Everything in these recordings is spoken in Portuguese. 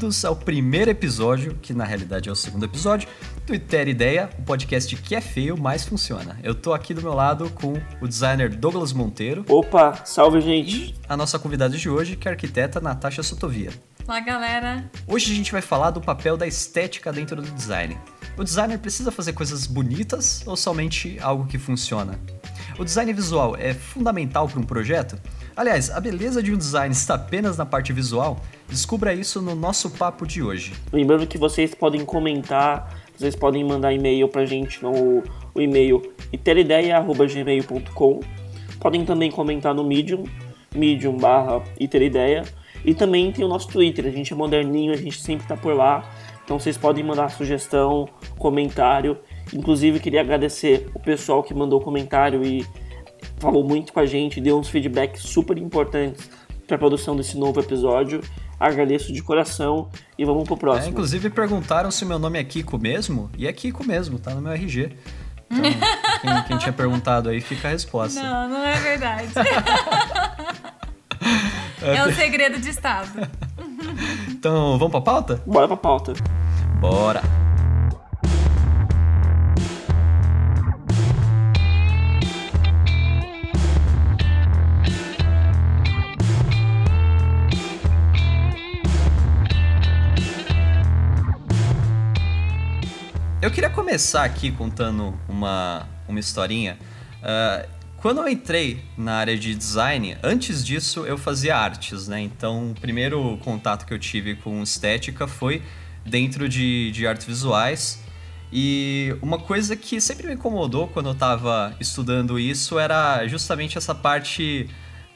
Bem-vindos ao primeiro episódio, que na realidade é o segundo episódio, do Iter Ideia, o podcast que é feio, mas funciona. Eu tô aqui do meu lado com o designer Douglas Monteiro. Opa, salve gente! E a nossa convidada de hoje, que é a arquiteta Natasha Sotovia. Olá, galera! Hoje a gente vai falar do papel da estética dentro do design. O designer precisa fazer coisas bonitas ou somente algo que funciona? O design visual é fundamental para um projeto? Aliás, a beleza de um design está apenas na parte visual? Descubra isso no nosso papo de hoje. Lembrando que vocês podem comentar, vocês podem mandar e-mail pra gente no o e-mail iterideiagmail.com. Podem também comentar no Medium, medium barra iterideias. E também tem o nosso Twitter, a gente é moderninho, a gente sempre tá por lá. Então vocês podem mandar sugestão, comentário. Inclusive queria agradecer o pessoal que mandou comentário e falou muito com a gente, deu uns feedbacks super importantes para a produção desse novo episódio. Agradeço de coração e vamos pro próximo. É, inclusive perguntaram se meu nome é Kiko mesmo, e é Kiko mesmo, tá no meu RG. Então, quem, quem, tinha perguntado aí, fica a resposta. Não, não é verdade. é um segredo de Estado. então, vamos pra pauta? Bora pra pauta. Bora! Eu queria começar aqui contando uma, uma historinha. Uh, quando eu entrei na área de design, antes disso eu fazia artes, né? Então, o primeiro contato que eu tive com estética foi dentro de, de artes visuais. E uma coisa que sempre me incomodou quando eu estava estudando isso era justamente essa parte,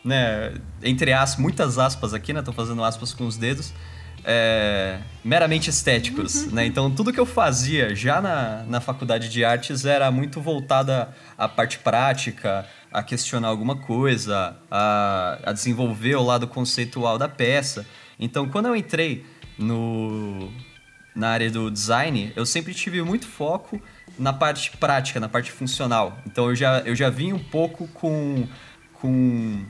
né, entre aspas, muitas aspas aqui, né? Tô fazendo aspas com os dedos é, meramente estéticos, né? Então tudo que eu fazia já na, na faculdade de artes era muito voltada à parte prática, a questionar alguma coisa, a, a desenvolver o lado conceitual da peça. Então quando eu entrei no, na área do design, eu sempre tive muito foco na parte prática, na parte funcional. Então eu já, eu já vim um pouco com, com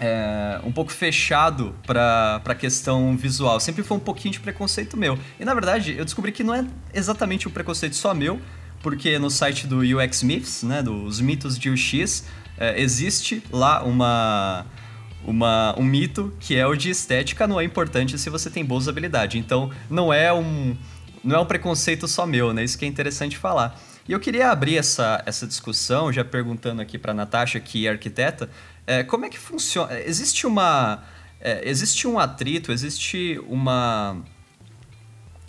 é, um pouco fechado para a questão visual. Sempre foi um pouquinho de preconceito meu. E na verdade, eu descobri que não é exatamente um preconceito só meu, porque no site do UX Myths, né, dos mitos de UX, é, existe lá uma, uma, um mito que é o de estética não é importante se você tem boa usabilidade. Então, não é um, não é um preconceito só meu, né? Isso que é interessante falar. E eu queria abrir essa, essa discussão, já perguntando aqui para Natasha, que é arquiteta, é, como é que funciona? Existe uma. É, existe um atrito, existe uma.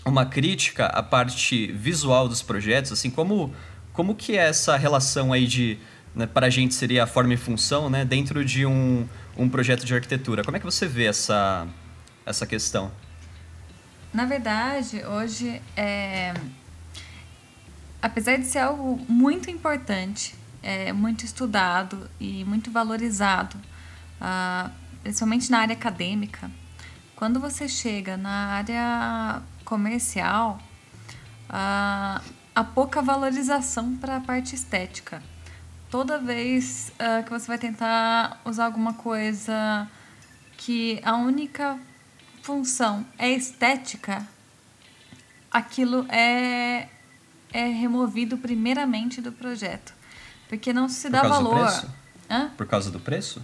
Uma crítica à parte visual dos projetos, assim, como, como que é essa relação aí de. Né, para a gente seria a forma e função, né, dentro de um, um projeto de arquitetura. Como é que você vê essa, essa questão? Na verdade, hoje, é... apesar de ser algo muito importante, é muito estudado e muito valorizado, uh, principalmente na área acadêmica. Quando você chega na área comercial, uh, há pouca valorização para a parte estética. Toda vez uh, que você vai tentar usar alguma coisa que a única função é estética, aquilo é, é removido primeiramente do projeto. Porque não se dá valor. Do preço? Hã? Por causa do preço?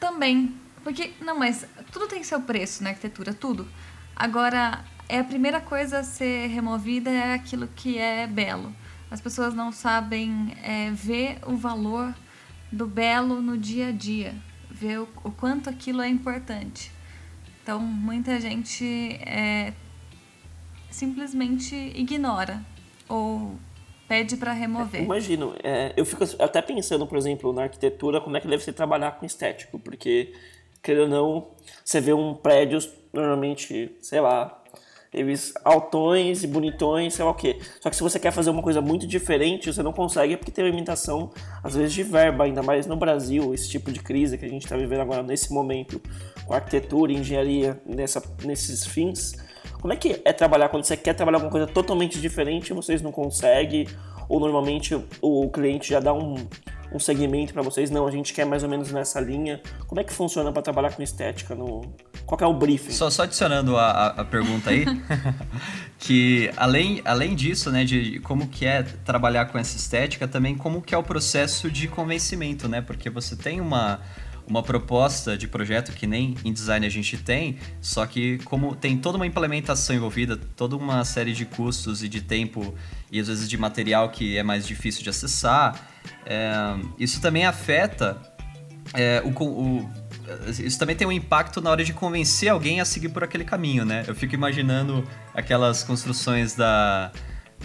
Também. Porque, não, mas tudo tem seu preço na arquitetura, tudo. Agora, é a primeira coisa a ser removida é aquilo que é belo. As pessoas não sabem é, ver o valor do belo no dia a dia, ver o, o quanto aquilo é importante. Então, muita gente é, simplesmente ignora ou pede para remover. É, imagino. É, eu fico até pensando, por exemplo, na arquitetura, como é que deve ser trabalhar com estético, porque, querendo ou não, você vê um prédio, normalmente, sei lá, eles altões e bonitões, sei lá o quê. Só que se você quer fazer uma coisa muito diferente, você não consegue porque tem uma limitação, às vezes, de verba, ainda mais no Brasil, esse tipo de crise que a gente está vivendo agora nesse momento, com arquitetura engenharia nessa, nesses fins como é que é trabalhar quando você quer trabalhar alguma coisa totalmente diferente e vocês não conseguem? Ou normalmente o cliente já dá um, um segmento para vocês? Não, a gente quer mais ou menos nessa linha. Como é que funciona para trabalhar com estética no, Qual é o briefing? Só, só adicionando a, a, pergunta aí, que além, além disso, né, de como que é trabalhar com essa estética, também como que é o processo de convencimento, né? Porque você tem uma, uma proposta de projeto que nem em design a gente tem, só que como tem toda uma implementação envolvida, toda uma série de custos e de tempo e às vezes de material que é mais difícil de acessar, é, isso também afeta é, o, o isso também tem um impacto na hora de convencer alguém a seguir por aquele caminho, né? Eu fico imaginando aquelas construções da.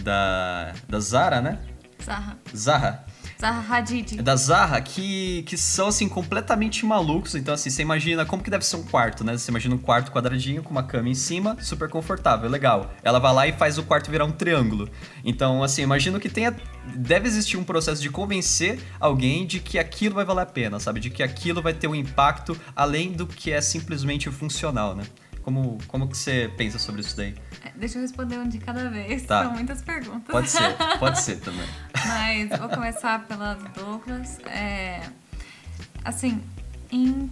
da. da Zara, né? Zaha. Zaha. Zaha Hadid. Da Zaha, que, que são, assim, completamente malucos. Então, assim, você imagina como que deve ser um quarto, né? Você imagina um quarto quadradinho com uma cama em cima, super confortável, legal. Ela vai lá e faz o quarto virar um triângulo. Então, assim, imagino que tenha... Deve existir um processo de convencer alguém de que aquilo vai valer a pena, sabe? De que aquilo vai ter um impacto além do que é simplesmente funcional, né? Como, como que você pensa sobre isso daí? É, deixa eu responder um de cada vez. Tá. São muitas perguntas. Pode ser, pode ser também. Mas vou começar pela Douglas. É, assim, em,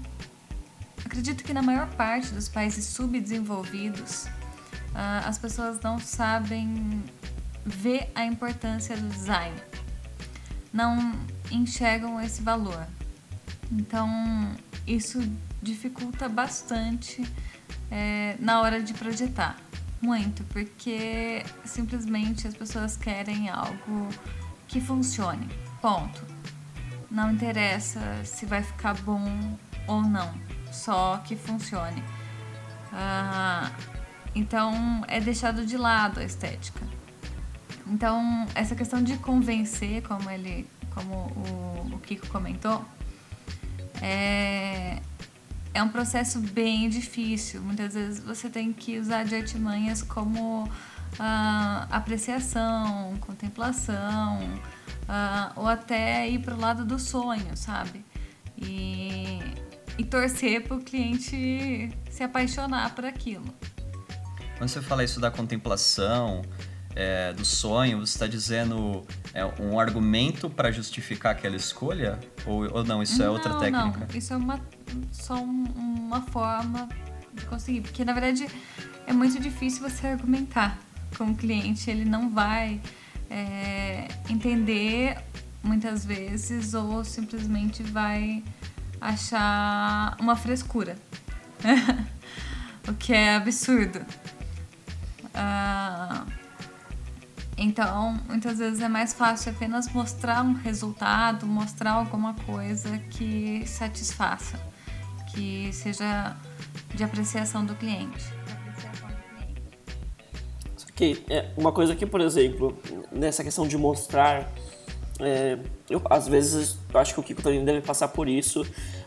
acredito que na maior parte dos países subdesenvolvidos, uh, as pessoas não sabem ver a importância do design. Não enxergam esse valor. Então, isso dificulta bastante é, na hora de projetar. Muito, porque simplesmente as pessoas querem algo que funcione. Ponto. Não interessa se vai ficar bom ou não, só que funcione. Ah, então é deixado de lado a estética. Então essa questão de convencer, como ele, como o, o Kiko comentou, é, é um processo bem difícil. Muitas vezes você tem que usar de artimanhas como ah, apreciação, contemplação, ah, ou até ir para o lado do sonho, sabe? E, e torcer para o cliente se apaixonar por aquilo. Quando você fala isso da contemplação, é, do sonho, você está dizendo é, um argumento para justificar aquela escolha? Ou, ou não, isso é outra técnica? Não, isso é uma, só um, uma forma de conseguir. Porque, na verdade, é muito difícil você argumentar com o cliente. Ele não vai é, entender muitas vezes ou simplesmente vai achar uma frescura. o que é absurdo. Uh, então, muitas vezes é mais fácil apenas mostrar um resultado, mostrar alguma coisa que satisfaça, que seja de apreciação do cliente. Ok, é, uma coisa que, por exemplo, nessa questão de mostrar, é, eu, às vezes eu acho que o Kiko também deve passar por isso.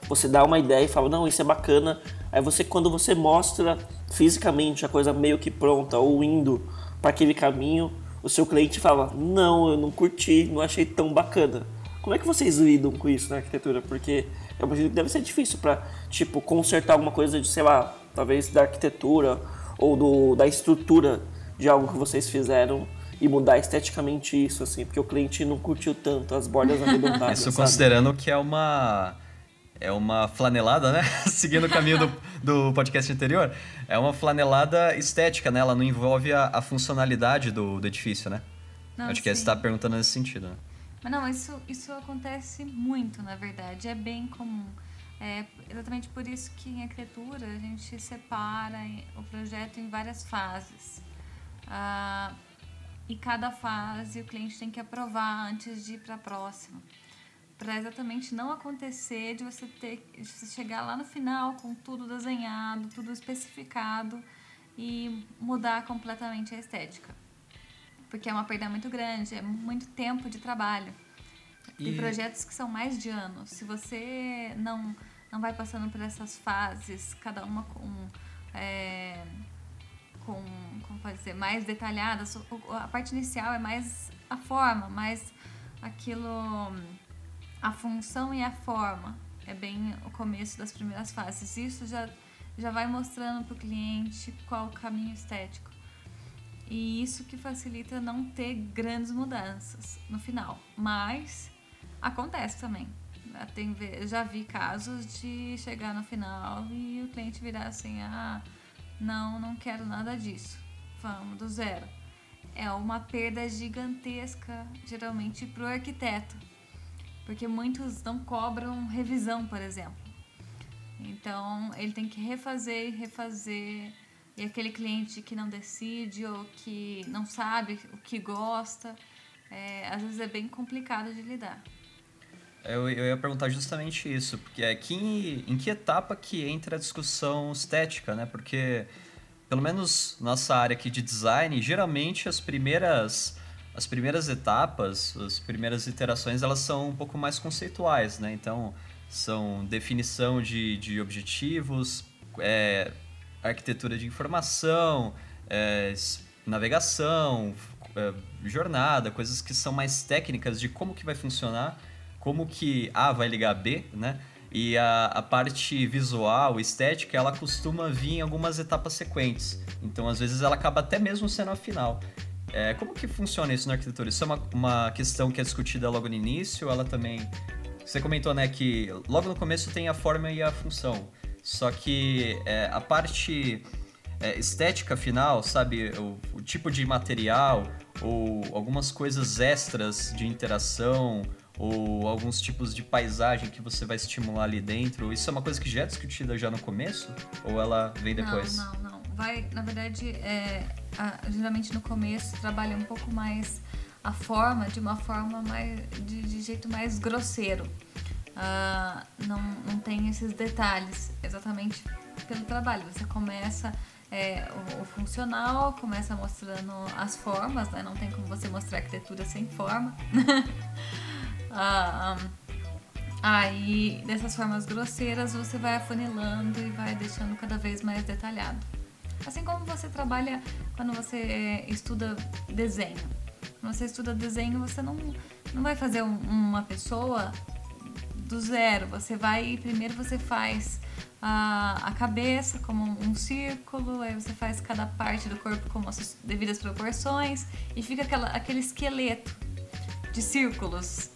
Você dá uma ideia e fala, não, isso é bacana. Aí você, quando você mostra fisicamente a coisa meio que pronta ou indo para aquele caminho, o seu cliente fala: Não, eu não curti, não achei tão bacana. Como é que vocês lidam com isso na arquitetura? Porque eu imagino que deve ser difícil para, tipo, consertar alguma coisa de, sei lá, talvez da arquitetura ou do, da estrutura de algo que vocês fizeram e mudar esteticamente isso, assim, porque o cliente não curtiu tanto as bordas arredondadas. Isso sabe? considerando que é uma é uma flanelada, né? Seguindo o caminho do, do podcast anterior. É uma flanelada estética, né? Ela não envolve a, a funcionalidade do, do edifício, né? Não, Acho sim. que você está perguntando nesse sentido, né? Mas não, isso, isso acontece muito, na verdade. É bem comum. É exatamente por isso que em arquitetura a gente separa o projeto em várias fases. Ah, e cada fase o cliente tem que aprovar antes de ir para a próxima para exatamente não acontecer de você ter de você chegar lá no final com tudo desenhado, tudo especificado e mudar completamente a estética. Porque é uma perda muito grande, é muito tempo de trabalho. E... projetos que são mais de anos. Se você não não vai passando por essas fases, cada uma com é, com como pode mais detalhada, a parte inicial é mais a forma, mais aquilo a função e a forma. É bem o começo das primeiras fases. Isso já, já vai mostrando para o cliente qual o caminho estético. E isso que facilita não ter grandes mudanças no final. Mas acontece também. tem, já vi casos de chegar no final e o cliente virar assim, ah, não, não quero nada disso. Vamos do zero. É uma perda gigantesca, geralmente, para o arquiteto. Porque muitos não cobram revisão, por exemplo. Então, ele tem que refazer e refazer. E aquele cliente que não decide ou que não sabe o que gosta, é, às vezes é bem complicado de lidar. Eu, eu ia perguntar justamente isso, porque é que, em que etapa que entra a discussão estética, né? Porque, pelo menos nossa área aqui de design, geralmente as primeiras, as primeiras etapas, as primeiras iterações, elas são um pouco mais conceituais, né? Então, são definição de, de objetivos, é, arquitetura de informação, é, navegação, é, jornada, coisas que são mais técnicas de como que vai funcionar como que A vai ligar a B, né? E a, a parte visual, estética, ela costuma vir em algumas etapas sequentes. Então, às vezes, ela acaba até mesmo sendo a final. É, como que funciona isso na arquitetura? Isso é uma, uma questão que é discutida logo no início? Ela também... Você comentou, né, que logo no começo tem a forma e a função. Só que é, a parte é, estética final, sabe? O, o, tipo de material ou algumas coisas extras de interação ou alguns tipos de paisagem que você vai estimular ali dentro. Isso é uma coisa que já é discutida já no começo ou ela vem depois? Não, não, não. Vai, na verdade, é, a, geralmente no começo trabalha um pouco mais a forma de uma forma mais de, de jeito mais grosseiro. Uh, não, não tem esses detalhes exatamente pelo trabalho. Você começa é, o, o, funcional, começa mostrando as formas, né? Não tem como você mostrar arquitetura sem forma. Ah, aí, dessas formas grosseiras, você vai afunilando e vai deixando cada vez mais detalhado. Assim como você trabalha quando você estuda desenho. Quando você estuda desenho, você não, não vai fazer um, uma pessoa do zero. Você vai, primeiro você faz a, a cabeça como um, círculo, aí você faz cada parte do corpo com as devidas proporções e fica aquela, aquele esqueleto de círculos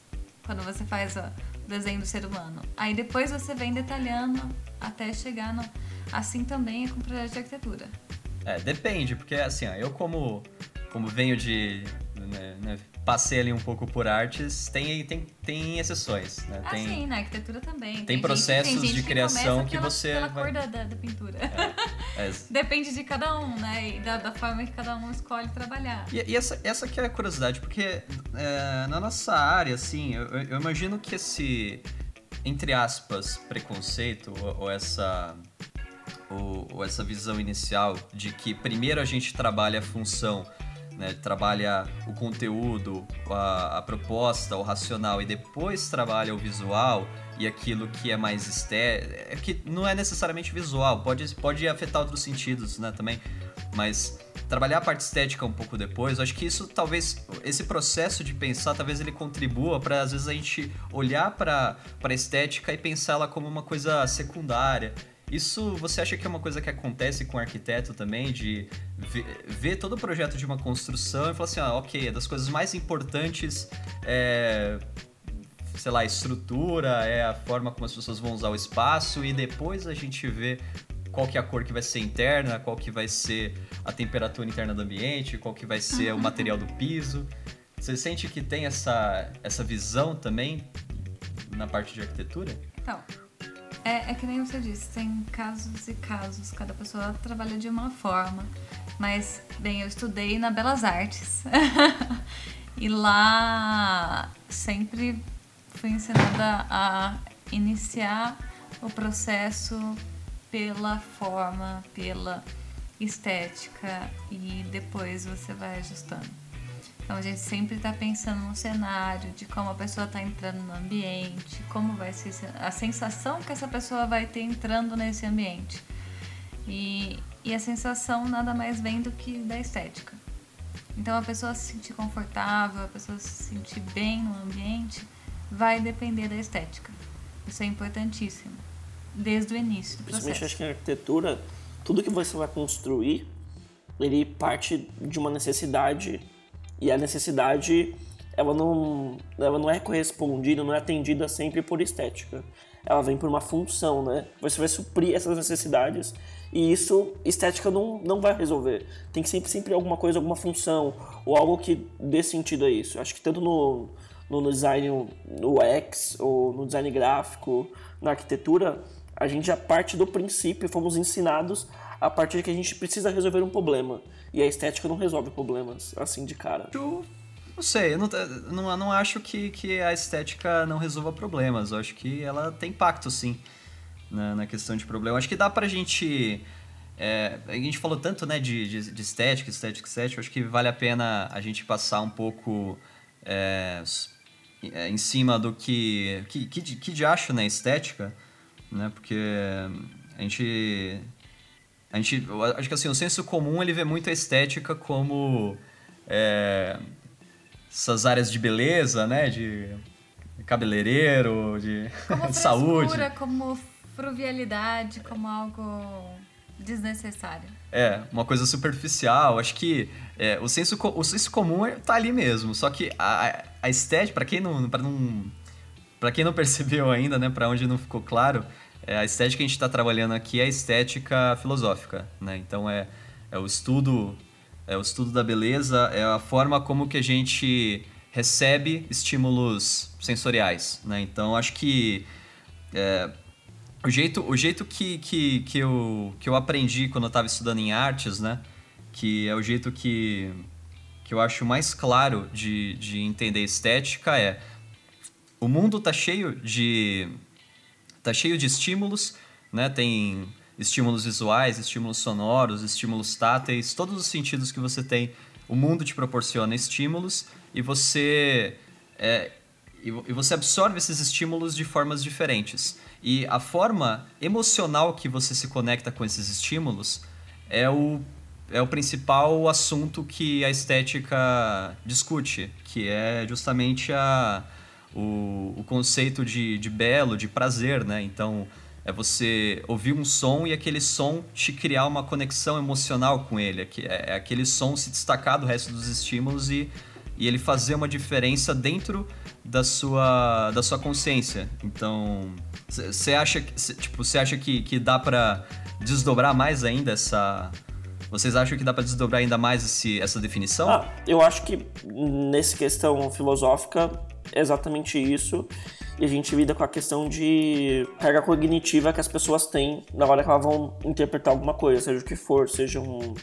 quando você faz o desenho do ser humano. Aí depois você vem detalhando até chegar no. Assim também é com projeto de arquitetura. É, depende, porque assim, ó, eu como, como venho de. Né, né, passei ali um pouco por artes, tem, tem, tem exceções, né? Ah, tem, sim, na arquitetura também. Tem, tem processos gente, tem gente de criação que, que você. Pela vai... cor da, da, da pintura. É, é. Depende de cada um, né? E da, da forma que cada um escolhe trabalhar. E, e essa, essa que é a curiosidade, porque é, na nossa área, assim, eu, eu imagino que esse, entre aspas, preconceito, ou, ou essa. Essa visão inicial de que primeiro a gente trabalha a função né, trabalha o conteúdo, a, a, proposta, o racional e depois trabalha o visual e aquilo que é mais estético, é que não é necessariamente visual, pode, pode afetar outros sentidos, né, também, mas trabalhar a parte estética um pouco depois, acho que isso talvez, esse processo de pensar, talvez ele contribua para às vezes a gente olhar para a estética e pensar ela como uma coisa secundária, isso você acha que é uma coisa que acontece com o arquiteto também, de ver, todo o projeto de uma construção e falar assim, ah, ok, é das coisas mais importantes é, sei lá, a estrutura, é a forma como as pessoas vão usar o espaço e depois a gente vê qual que é a cor que vai ser interna, qual que vai ser a temperatura interna do ambiente, qual que vai ser o material do piso. Você sente que tem essa, essa visão também na parte de arquitetura? Então, é, é que nem você disse, tem casos e casos, cada pessoa trabalha de uma forma. Mas, bem, eu estudei na Belas Artes. e lá sempre fui ensinada a iniciar o processo pela forma, pela estética e depois você vai ajustando. Então a gente sempre está pensando no cenário, de como a pessoa está entrando no ambiente, como vai ser a sensação que essa pessoa vai ter entrando nesse ambiente. E, e a sensação nada mais vem do que da estética. Então a pessoa se sentir confortável, a pessoa se sentir bem no ambiente, vai depender da estética. Isso é importantíssimo, desde o início do Principalmente acho que na arquitetura, tudo que você vai construir, ele parte de uma necessidade e a necessidade ela não, ela não é correspondida, não é atendida sempre por estética. Ela vem por uma função, né? Você vai suprir essas necessidades e isso estética não, não vai resolver. Tem que sempre, sempre alguma coisa, alguma função ou algo que dê sentido a isso. Acho que tanto no, no design no UX ou no design gráfico, na arquitetura, a gente já parte do princípio, fomos ensinados a partir de que a gente precisa resolver um problema. E a estética não resolve problemas assim de cara. Eu não sei, eu não, não, não acho que, que a estética não resolva problemas. Eu acho que ela tem impacto, sim, na, na questão de problema. Eu acho que dá pra gente. É, a gente falou tanto né, de, de, de estética, estética, estética. Eu acho que vale a pena a gente passar um pouco. É, é, em cima do que que, que, que de acho né, estética, né? Porque a gente a gente acho que assim o senso comum ele vê muito a estética como é, essas áreas de beleza, né? De cabeleireiro, de como saúde, como fruvialidade, como algo desnecessário. É, uma coisa superficial. Acho que é, o, senso, o senso comum é, tá ali mesmo. Só que a, a estética, para quem não, pra não. Pra quem não percebeu ainda, né? Pra onde não ficou claro, é, a estética que a gente está trabalhando aqui é a estética filosófica, né? Então é, é o estudo. É o estudo da beleza, é a forma como que a gente recebe estímulos sensoriais, né? Então acho que é, o jeito, o jeito que, que, que, eu, que eu aprendi quando eu estava estudando em artes, né? Que é o jeito que, que eu acho mais claro de, de entender estética é o mundo tá cheio de tá cheio de estímulos, né? Tem estímulos visuais, estímulos sonoros, estímulos táteis, todos os sentidos que você tem, o mundo te proporciona estímulos e você é, e você absorve esses estímulos de formas diferentes. E a forma emocional que você se conecta com esses estímulos é o, é o principal assunto que a estética discute, que é justamente a, o, o conceito de, de belo, de prazer, né? Então, é você ouvir um som e aquele som te criar uma conexão emocional com ele. É, é aquele som se destacar do resto dos estímulos e, e ele fazer uma diferença dentro da sua, da sua consciência. Então, você acha, tipo, você acha que, que dá para desdobrar mais ainda essa vocês acham que dá para desdobrar ainda mais esse, essa definição? Ah, eu acho que nessa questão filosófica é exatamente isso. E a gente lida com a questão de carga cognitiva que as pessoas têm na hora que elas vão interpretar alguma coisa, seja o que for, seja um,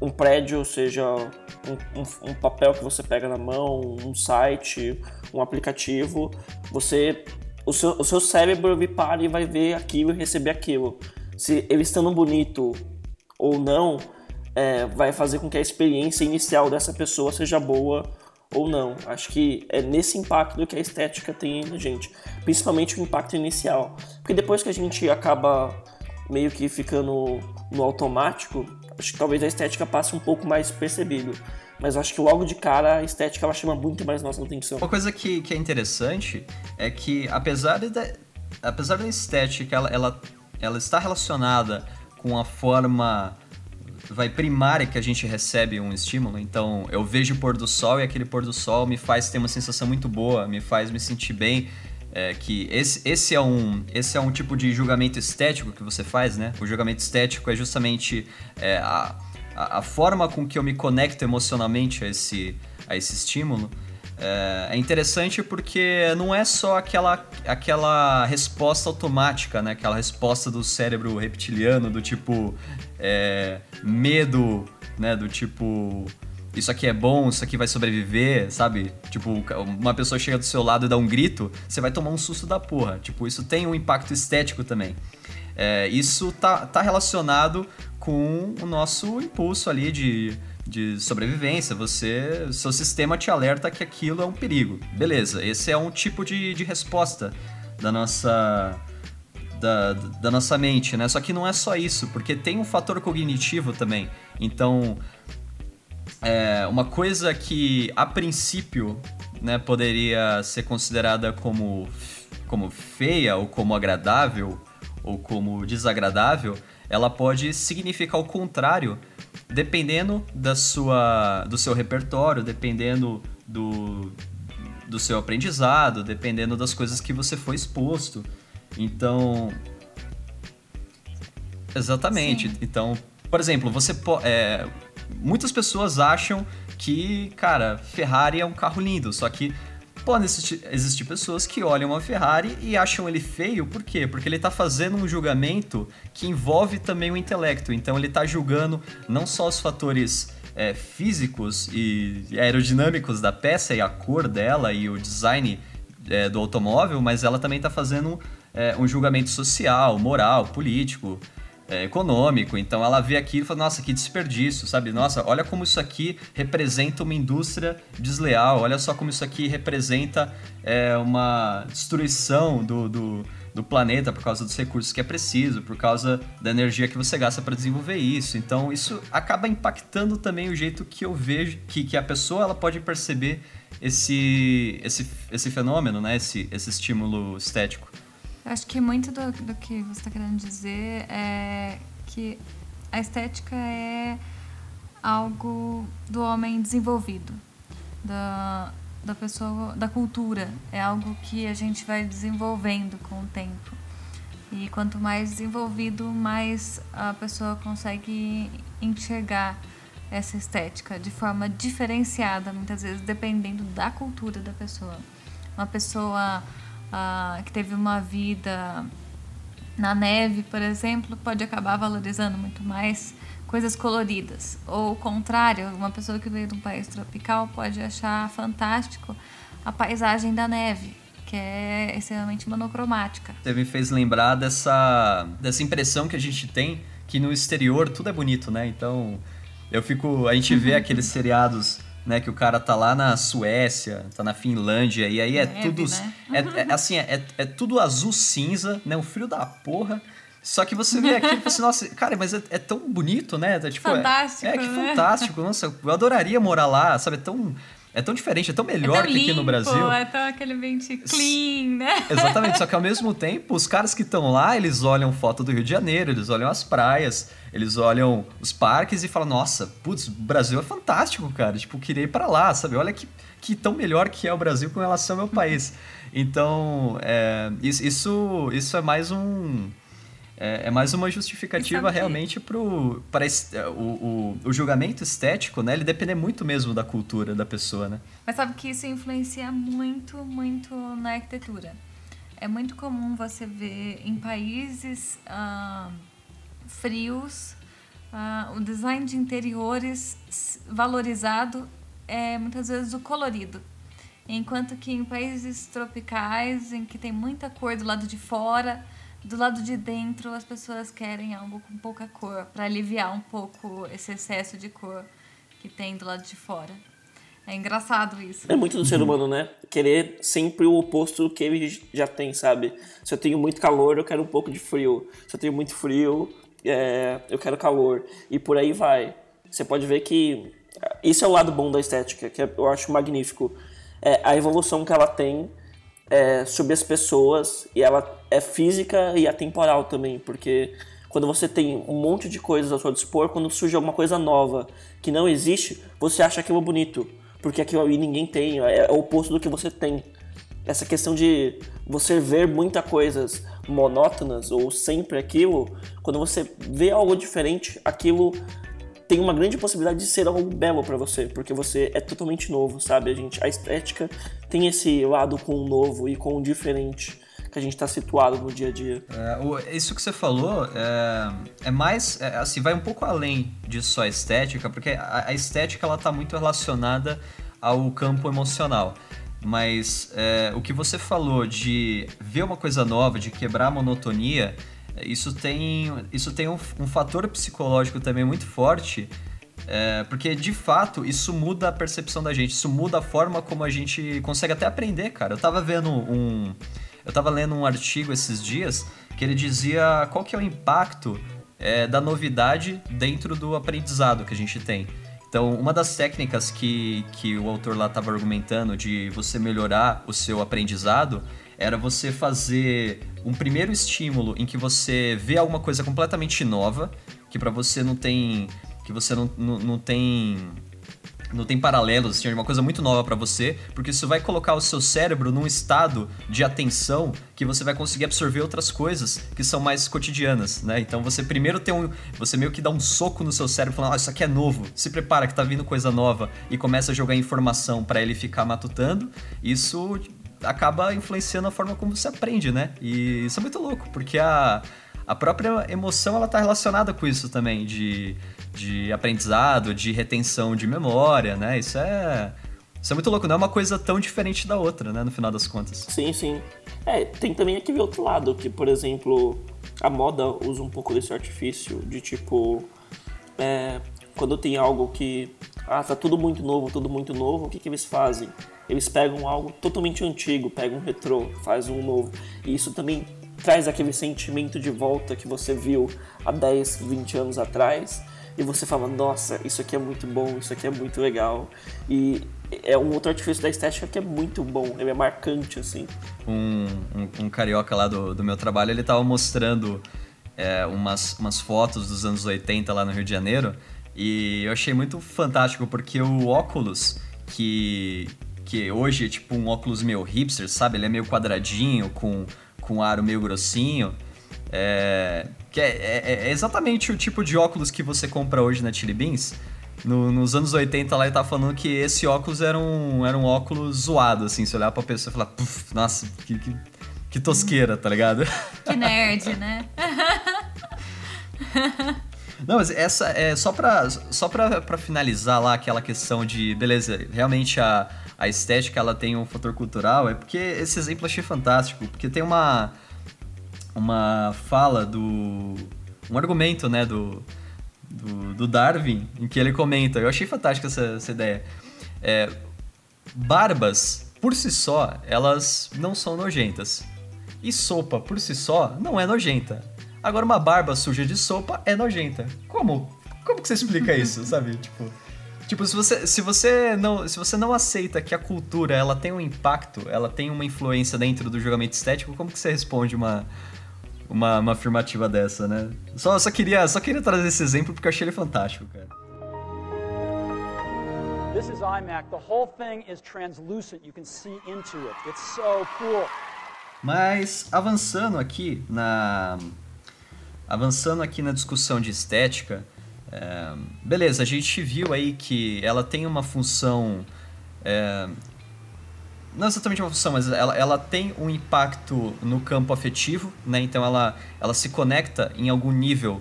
um prédio, seja um, um, um, papel que você pega na mão, um site, um aplicativo, você o seu, o seu cérebro para e vai ver aquilo e receber aquilo. Se ele estando bonito ou não, é, vai fazer com que a experiência inicial dessa pessoa seja boa ou não. Acho que é nesse impacto que a estética tem na gente, principalmente o impacto inicial. Porque depois que a gente acaba meio que ficando no automático, acho que talvez a estética passe um pouco mais percebido. Mas acho que logo de cara a estética ela chama muito mais nossa atenção. Uma coisa que, que é interessante é que apesar da, apesar da estética ela, ela, ela está relacionada com a forma vai primária que a gente recebe um estímulo. Então, eu vejo o pôr do sol e aquele pôr do sol me faz ter uma sensação muito boa, me faz me sentir bem. É, que esse, esse, é um, esse é um tipo de julgamento estético que você faz, né? O julgamento estético é justamente é, a, a, a, forma com que eu me conecto emocionalmente a esse, a esse estímulo. É, é interessante porque não é só aquela, aquela resposta automática, né? Aquela resposta do cérebro reptiliano, do tipo é, medo, né? Do tipo isso aqui é bom, isso aqui vai sobreviver, sabe? Tipo, uma pessoa chega do seu lado e dá um grito, você vai tomar um susto da porra. Tipo, isso tem um impacto estético também. É, isso tá, tá relacionado com o nosso impulso ali de, de sobrevivência. Você, seu sistema te alerta que aquilo é um perigo. Beleza, esse é um tipo de, de resposta da nossa da, da nossa mente, né? Só que não é só isso, porque tem um fator cognitivo também. Então, é, uma coisa que a princípio né, poderia ser considerada como, como feia ou como agradável ou como desagradável, ela pode significar o contrário, dependendo da sua, do seu repertório, dependendo do, do seu aprendizado, dependendo das coisas que você foi exposto. Então. Exatamente. Sim. Então, por exemplo, você é, muitas pessoas acham que, cara, Ferrari é um carro lindo, só que podem existir, pessoas que olham uma Ferrari e acham ele feio, por quê? Porque ele está fazendo um julgamento que envolve também o intelecto. Então ele está julgando não só os fatores é, físicos e aerodinâmicos da peça e a cor dela e o design é, do automóvel, mas ela também está fazendo é, um julgamento social, moral, político é, econômico. Então ela vê aquilo e fala, nossa, que desperdício, sabe? Nossa, olha como isso aqui representa uma indústria desleal, olha só como isso aqui representa é, uma destruição do, do, do, planeta por causa dos recursos que é preciso, por causa da energia que você gasta para desenvolver isso. Então isso acaba impactando também o jeito que eu vejo, que, que a pessoa ela pode perceber esse, esse, esse fenômeno, né? esse, esse estímulo estético. Acho que muito do, do que você está querendo dizer é que a estética é algo do homem desenvolvido, da, da pessoa, da cultura. É algo que a gente vai desenvolvendo com o tempo. E quanto mais desenvolvido, mais a pessoa consegue enxergar essa estética de forma diferenciada, muitas vezes dependendo da cultura da pessoa. Uma pessoa uh, que teve uma vida na neve, por exemplo, pode acabar valorizando muito mais coisas coloridas. Ou o contrário, uma pessoa que veio de um país tropical pode achar fantástico a paisagem da neve, que é extremamente monocromática. Você me fez lembrar dessa, dessa impressão que a gente tem que no exterior tudo é bonito, né? Então, eu fico. A gente vê aqueles seriados né? Que o cara tá lá na Suécia, tá na Finlândia, e aí é Neve, tudo. Né? É, é, assim, é, é tudo azul cinza, né? O frio da porra. Só que você vê aqui e fala assim, nossa, cara, mas é, é tão bonito, né? É, tipo, fantástico. É, é que né? fantástico. Nossa, eu adoraria morar lá, sabe? É tão é tão diferente, é tão melhor é tão que aqui no Brasil. É tão aquele ambiente clean, né? Exatamente, só que ao mesmo tempo, os caras que estão lá, eles olham foto do Rio de Janeiro, eles olham as praias, eles olham os parques e falam, nossa, putz, o Brasil é fantástico, cara. Tipo, queria ir para lá, sabe? Olha que, que tão melhor que é o Brasil com relação ao meu país. Então, é, isso, isso é mais um é, é mais uma justificativa realmente para é, o, o, o, julgamento estético, né? Ele depende muito mesmo da cultura da pessoa, né? Mas sabe que isso influencia muito, muito na arquitetura. É muito comum você ver em países ah, frios ah, o design de interiores valorizado é muitas vezes o colorido. Enquanto que em países tropicais, em que tem muita cor do lado de fora, do lado de dentro as pessoas querem algo com pouca cor para aliviar um pouco esse excesso de cor que tem do lado de fora. É engraçado isso. É muito do ser humano, né? Querer sempre o oposto do que ele já tem, sabe? Se eu tenho muito calor, eu quero um pouco de frio. Se eu tenho muito frio, é, eu quero calor. E por aí vai. Você pode ver que isso é o lado bom da estética, que eu acho magnífico. É a evolução que ela tem é, sobre as pessoas e ela é física e atemporal também, porque quando você tem um monte de coisas ao seu dispor, quando surge alguma coisa nova que não existe, você acha aquilo bonito, porque aquilo ali ninguém tem, é, é o oposto do que você tem. Essa questão de você ver muitas coisas monótonas ou sempre aquilo, quando você vê algo diferente, aquilo tem uma grande possibilidade de ser algo belo para você, porque você é totalmente novo, sabe? A gente, a estética tem esse lado com o novo e com o diferente que a gente está situado no dia a dia. É, isso que você falou é, é mais, é, assim, vai um pouco além de só estética, porque a, a estética ela está muito relacionada ao campo emocional. Mas é, o que você falou de ver uma coisa nova, de quebrar a monotonia, isso tem, isso tem um, um fator psicológico também muito forte, é, porque de fato isso muda a percepção da gente, isso muda a forma como a gente consegue até aprender, cara. Eu tava vendo um. Eu tava lendo um artigo esses dias que ele dizia qual que é o impacto é, da novidade dentro do aprendizado que a gente tem. Então, uma das técnicas que, que o autor lá estava argumentando de você melhorar o seu aprendizado era você fazer um primeiro estímulo em que você vê alguma coisa completamente nova, que para você não tem. Que você não, não, não tem não tem paralelos, assim, é uma coisa muito nova para você, porque isso vai colocar o seu cérebro num estado de atenção que você vai conseguir absorver outras coisas que são mais cotidianas, né? Então você primeiro tem um, você meio que dá um soco no seu cérebro falando, ah, isso aqui é novo, se prepara que tá vindo coisa nova e começa a jogar informação para ele ficar matutando. Isso acaba influenciando a forma como você aprende, né? E isso é muito louco, porque a a própria emoção ela tá relacionada com isso também de de aprendizado, de retenção de memória, né? Isso é. Isso é muito louco, não é uma coisa tão diferente da outra, né? No final das contas. Sim, sim. É, tem também aquele outro lado, que, por exemplo, a moda usa um pouco desse artifício de tipo. É, quando tem algo que. Ah, tá tudo muito novo, tudo muito novo, o que, que eles fazem? Eles pegam algo totalmente antigo, pegam um retrô, faz um novo. E isso também traz aquele sentimento de volta que você viu há 10, 20 anos atrás e você fala, nossa, isso aqui é muito bom, isso aqui é muito legal. E é um outro artifício da estética que é muito bom, ele é marcante, assim. Um, um, um carioca lá do, do meu trabalho, ele tava mostrando é, umas, umas fotos dos anos 80 lá no Rio de Janeiro, e eu achei muito fantástico, porque o óculos que, que hoje é tipo um óculos meio hipster, sabe? Ele é meio quadradinho, com, com aro meio grossinho. É, que é, é, é, exatamente o tipo de óculos que você compra hoje na Chili Beans. No, nos anos 80 lá ele tava falando que esse óculos era um, era um óculos zoado, assim. Se olhar pra pessoa e falar, nossa, que, que, que tosqueira, tá ligado? Que nerd, né? Não, mas essa é só pra, só pra, pra finalizar lá aquela questão de, beleza, realmente a, a estética ela tem um fator cultural, é porque esse exemplo eu achei fantástico, porque tem uma uma fala do. um argumento, né, do, do, do Darwin, em que ele comenta. Eu achei fantástica essa, essa ideia. É, barbas, por si só, elas não são nojentas. E sopa, por si só, não é nojenta. Agora, uma barba suja de sopa é nojenta. Como? Como que você explica isso, sabe? Tipo, tipo se, você, se, você não, se você não aceita que a cultura ela tem um impacto, ela tem uma influência dentro do julgamento estético, como que você responde uma, uma, uma afirmativa dessa, né? Só, só, queria, só queria trazer esse exemplo porque eu achei ele fantástico, cara. This is iMac. The whole thing is translucent. You can see into it. It's so cool. Mas avançando aqui na avançando aqui na discussão de estética, é, beleza, a gente viu aí que ela tem uma função é, não exatamente uma função, mas ela, ela tem um impacto no campo afetivo, né? Então ela, ela se conecta em algum nível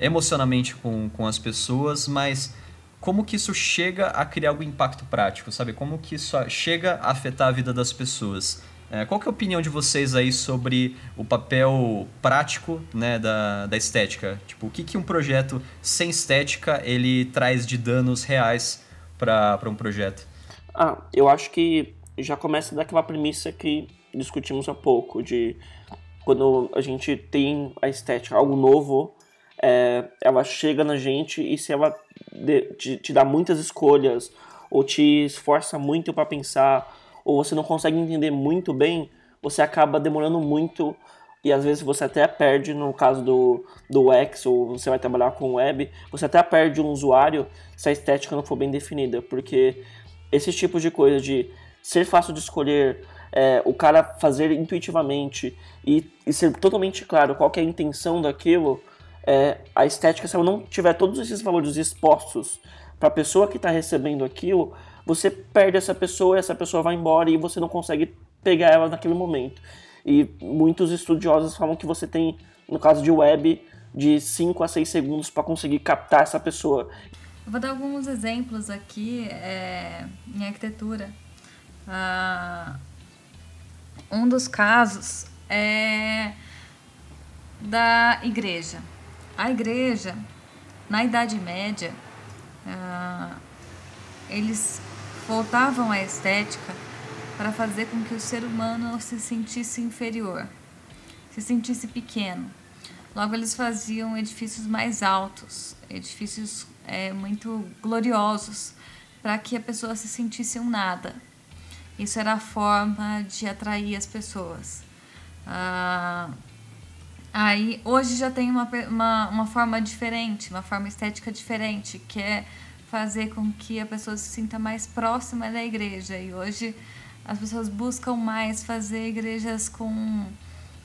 emocionalmente com, com as pessoas, mas como que isso chega a criar algum impacto prático, sabe? Como que isso chega a afetar a vida das pessoas? É, qual que é a opinião de vocês aí sobre o papel prático né, da, da estética? Tipo, o que, que um projeto sem estética ele traz de danos reais para um projeto? Ah, eu acho que já começa daquela premissa que discutimos há pouco, de quando a gente tem a estética, algo novo, é, ela chega na gente e se ela te, te dá muitas escolhas ou te esforça muito para pensar ou você não consegue entender muito bem, você acaba demorando muito e às vezes você até perde, no caso do, do X, ou você vai trabalhar com web, você até perde um usuário se a estética não for bem definida, porque esses tipos de coisa de ser fácil de escolher, é, o cara fazer intuitivamente e, e, ser totalmente claro qual é a intenção daquilo, é, a estética, se ela não tiver todos esses valores expostos para a pessoa que está recebendo aquilo, você perde essa pessoa, essa pessoa vai embora e você não consegue pegar ela naquele momento. E muitos estudiosos falam que você tem, no caso de web, de 5 a 6 segundos para conseguir captar essa pessoa. Eu vou dar alguns exemplos aqui é, em arquitetura. Ah, um dos casos é da igreja. A igreja, na Idade Média, ah, eles voltavam à estética para fazer com que o ser humano se sentisse inferior, se sentisse pequeno. Logo, eles faziam edifícios mais altos, edifícios é, muito gloriosos, para que a pessoa se sentisse um nada. Isso era a forma de atrair as pessoas. Ah, aí hoje já tem uma, uma, uma forma diferente, uma forma estética diferente, que é fazer com que a pessoa se sinta mais próxima da igreja. E hoje as pessoas buscam mais fazer igrejas com,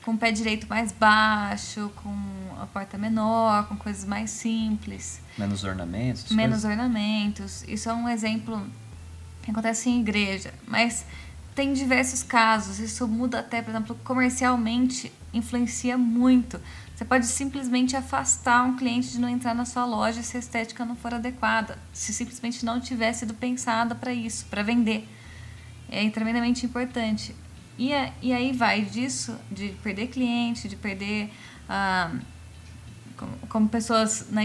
com o pé direito mais baixo, com a porta menor, com coisas mais simples. Menos ornamentos? Menos coisas? ornamentos. Isso é um exemplo que acontece em igreja. Mas tem diversos casos. Isso muda até, por exemplo, comercialmente influencia muito. Você pode simplesmente afastar um cliente de não entrar na sua loja se a estética não for adequada, se simplesmente não tiver sido pensada para isso, para vender. É tremendamente importante. E, é, e aí vai disso, de perder cliente, de perder. Ah, como, pessoas na,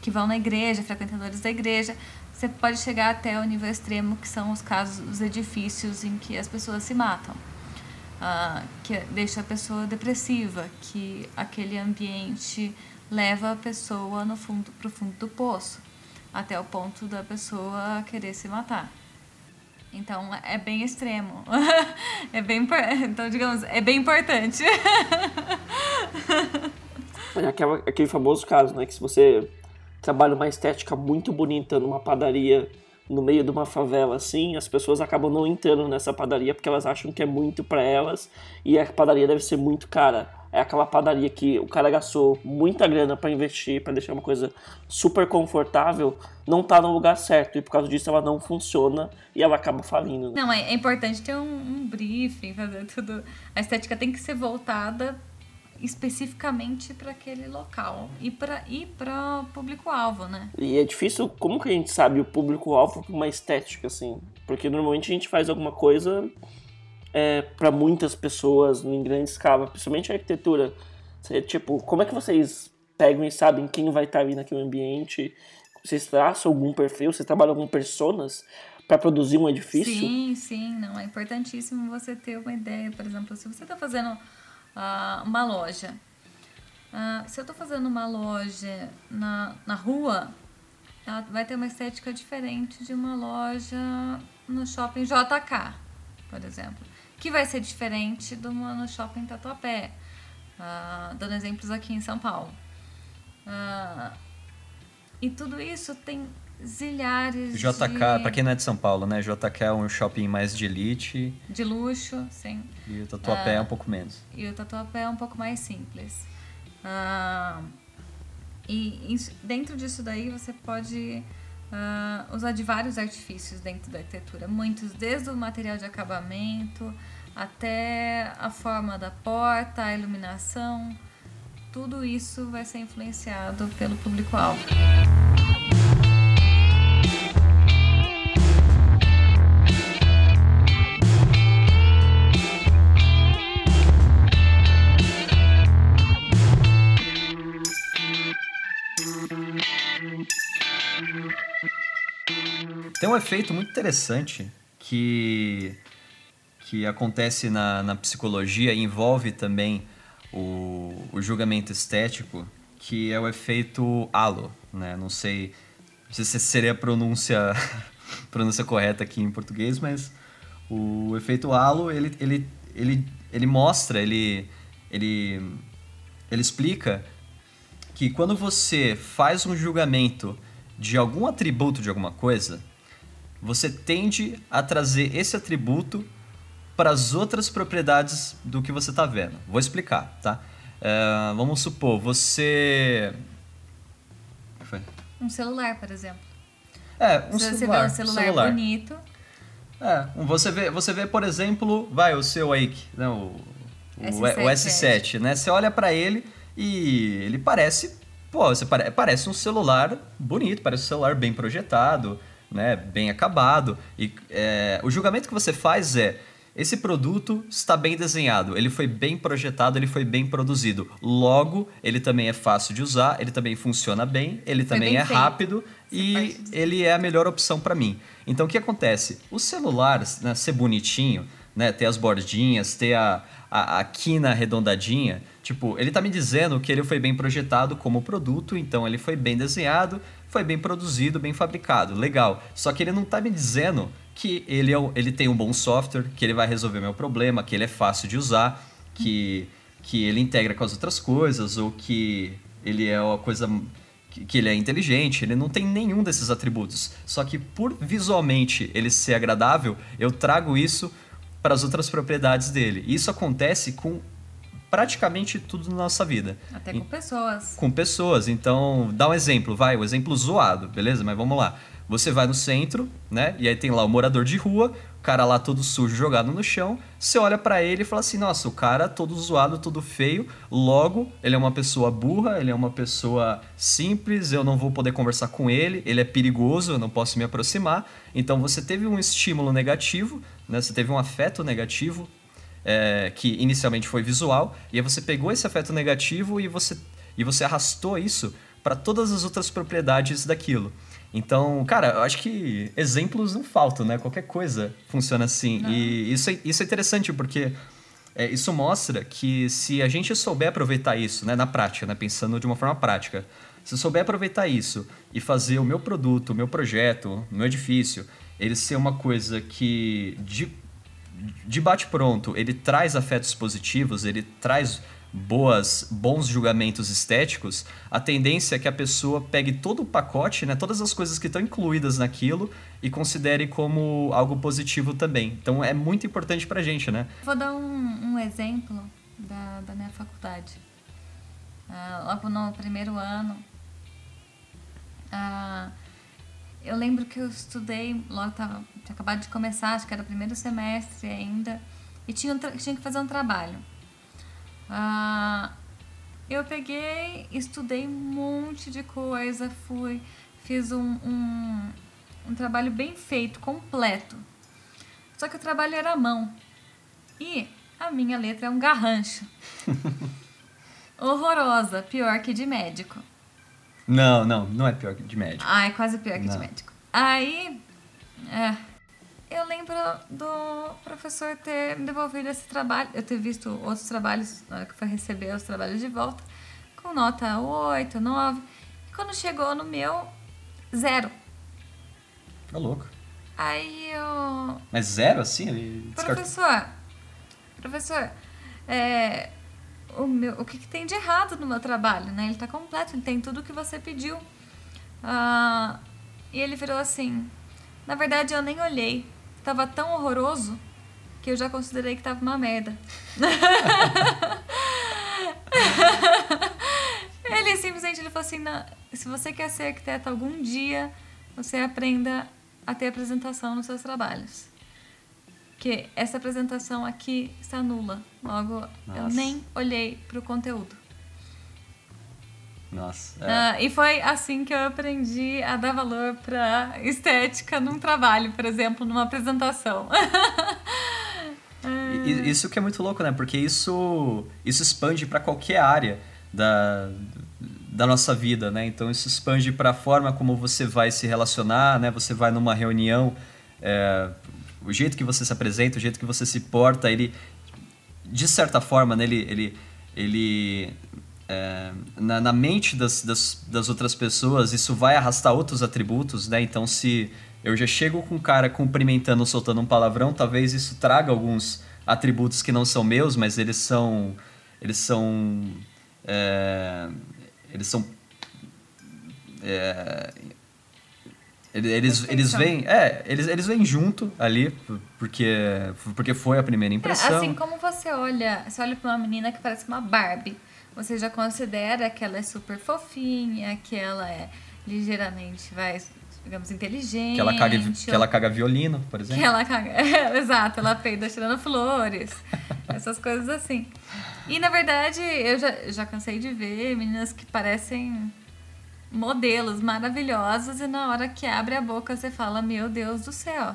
que vão na igreja, frequentadores da igreja, você pode chegar até o nível extremo, que são os casos dos edifícios em que as pessoas se matam. Uh, que deixa a pessoa depressiva, que aquele ambiente leva a pessoa no fundo para o fundo do poço, até o ponto da pessoa querer se matar. Então é bem extremo. é bem então digamos, é bem importante. é aquela, aquele famoso caso, né, que se você trabalha uma estética muito bonita numa padaria no meio de uma favela assim, as pessoas acabam não entrando nessa padaria porque elas acham que é muito para elas e a padaria deve ser muito cara. É aquela padaria que o cara gastou muita grana para investir, para deixar uma coisa super confortável, não tá no lugar certo e por causa disso ela não funciona e ela acaba falindo. Né? Não, é, é importante ter um, um briefing, fazer tudo. A estética tem que ser voltada especificamente para aquele local e para e para público-alvo, né? E é difícil, como que a gente sabe o público-alvo com uma estética assim? Porque normalmente a gente faz alguma coisa é, para muitas pessoas em grande escala, principalmente a arquitetura. Você, tipo, como é que vocês pegam e sabem quem vai estar ali naquele ambiente? Vocês traçam algum perfil? Vocês trabalham com personas para produzir um edifício? Sim, sim, não é importantíssimo você ter uma ideia, por exemplo, se você está fazendo uh, uma loja. Uh, se eu estou fazendo uma loja na, na rua, ela vai ter uma estética diferente de uma loja no shopping JK, por exemplo. Que vai ser diferente de uma no shopping Tatuapé. Uh, dando exemplos aqui em São Paulo. Uh, e tudo isso tem zilhares JK, de... para quem não é de São Paulo, né? JK é um shopping mais de elite. De luxo, sim. E o Tatuapé uh, é um pouco menos. E o Tatuapé é um pouco mais simples. Uh, e dentro disso daí você pode uh, usar de vários artifícios dentro da arquitetura. Muitos, desde o material de acabamento até a forma da porta, a iluminação. Tudo isso vai ser influenciado pelo público-alvo. Tem um efeito muito interessante que, que acontece na, na psicologia e envolve também o, o julgamento estético, que é o efeito halo. Né? Não sei, não sei se seria a pronúncia, pronúncia correta aqui em português, mas o efeito halo ele, ele, ele, ele mostra, ele, ele, ele explica que quando você faz um julgamento de algum atributo de alguma coisa, você tende a trazer esse atributo para as outras propriedades do que você está vendo. Vou explicar, tá? Uh, vamos supor, você. Foi? Um celular, por exemplo. É, um Se celular. Você vê um celular, celular. bonito. É, você vê, você vê, por exemplo, vai, o seu aí, né, o, o S7, o S7 né? Você olha para ele e ele parece, pô, você pare, parece um celular bonito, parece um celular bem projetado, né, bem acabado. E é, o julgamento que você faz é esse produto está bem desenhado, ele foi bem projetado, ele foi bem produzido. Logo, ele também é fácil de usar, ele também funciona bem, ele foi também é feito. rápido e ele é a melhor opção para mim. Então, o que acontece? O celular, né, ser bonitinho, né, ter as bordinhas, ter a, a, a quina arredondadinha, tipo, ele está me dizendo que ele foi bem projetado como produto, então ele foi bem desenhado, foi bem produzido, bem fabricado, legal. Só que ele não está me dizendo que ele, é, ele tem um bom software, que ele vai resolver meu problema, que ele é fácil de usar, que, que ele integra com as outras coisas, ou que ele é uma coisa que ele é inteligente, ele não tem nenhum desses atributos. Só que por visualmente ele ser agradável, eu trago isso para as outras propriedades dele. Isso acontece com praticamente tudo na nossa vida. Até com pessoas. Com pessoas. Então, dá um exemplo, vai, o um exemplo zoado, beleza? Mas vamos lá. Você vai no centro, né? E aí tem lá o morador de rua, o cara lá todo sujo, jogado no chão. Você olha para ele e fala assim: "Nossa, o cara todo zoado, todo feio. Logo, ele é uma pessoa burra, ele é uma pessoa simples, eu não vou poder conversar com ele, ele é perigoso, eu não posso me aproximar". Então você teve um estímulo negativo, né? Você teve um afeto negativo é, que inicialmente foi visual, e aí você pegou esse afeto negativo e você, e você arrastou isso para todas as outras propriedades daquilo. Então, cara, eu acho que exemplos não faltam, né? Qualquer coisa funciona assim. Não. E isso é, isso é interessante porque é, isso mostra que se a gente souber aproveitar isso, né, na prática, né, pensando de uma forma prática, se eu souber aproveitar isso e fazer o meu produto, o meu projeto, o meu edifício, ele ser uma coisa que de, de bate pronto, ele traz afetos positivos, ele traz boas, bons julgamentos estéticos, a tendência é que a pessoa pegue todo o pacote, né, todas as coisas que estão incluídas naquilo e considere como algo positivo também. Então é muito importante pra gente, né? Vou dar um, um exemplo da, da minha faculdade. Uh, logo no primeiro ano, uh, eu lembro que eu estudei, logo tava, tinha acabado de começar, acho que era o primeiro semestre ainda, e tinha, tinha que fazer um trabalho. Ah, eu peguei, estudei um monte de coisa, fui, fiz um, um, um trabalho bem feito, completo. Só que o trabalho era à mão. E a minha letra é um garrancho. Horrorosa, pior que de médico. Não, não, não é pior que de médico. Ah, é quase pior que não. de médico. Aí, é, eu lembro do professor ter me devolvido esse trabalho, eu ter visto outros trabalhos, na hora que foi receber os trabalhos de volta, com nota 8, 9. E quando chegou no meu, zero. Tá louco. Aí eu. Mas zero assim? Ele professor, professor, é, o, meu, o que, que, tem de errado no meu trabalho, né? Ele tá completo, ele tem tudo o que você pediu. Ah, e ele virou assim. Na verdade, eu nem olhei tava tão horroroso que eu já considerei que tava uma merda. ele simplesmente ele falou assim: se você quer ser arquiteto algum dia, você aprenda a ter apresentação nos seus trabalhos. Que essa apresentação aqui está nula. Logo, Nossa. eu nem olhei para o conteúdo. Nossa. É. Uh, e foi assim que eu aprendi a dar valor para estética num trabalho, por exemplo, numa apresentação. isso que é muito louco, né? Porque isso, isso expande para qualquer área da, da nossa vida, né? Então isso expande para a forma como você vai se relacionar, né? Você vai numa reunião, é, o jeito que você se apresenta, o jeito que você se porta, ele de certa forma, né, ele, ele, ele é, na, na, mente das, das, das, outras pessoas, isso vai arrastar outros atributos, né? Então, se eu já chego com um cara cumprimentando, soltando um palavrão, talvez isso traga alguns atributos que não são meus, mas eles são. Eles são. É, eles são. É, eles, eles vêm, é, eles, eles vêm junto ali, porque, porque foi a primeira impressão. É, assim como você olha, você olha para uma menina que parece uma Barbie você já considera que ela é super fofinha, que ela é ligeiramente, vai, digamos, inteligente. Que ela caga, que ela caga violino, por exemplo. Que ela caga, é, exato, ela peida tirando flores, essas coisas assim. E na verdade, eu já, já cansei de ver meninas que parecem modelos maravilhosos e na hora que abre a boca você fala, meu Deus do céu.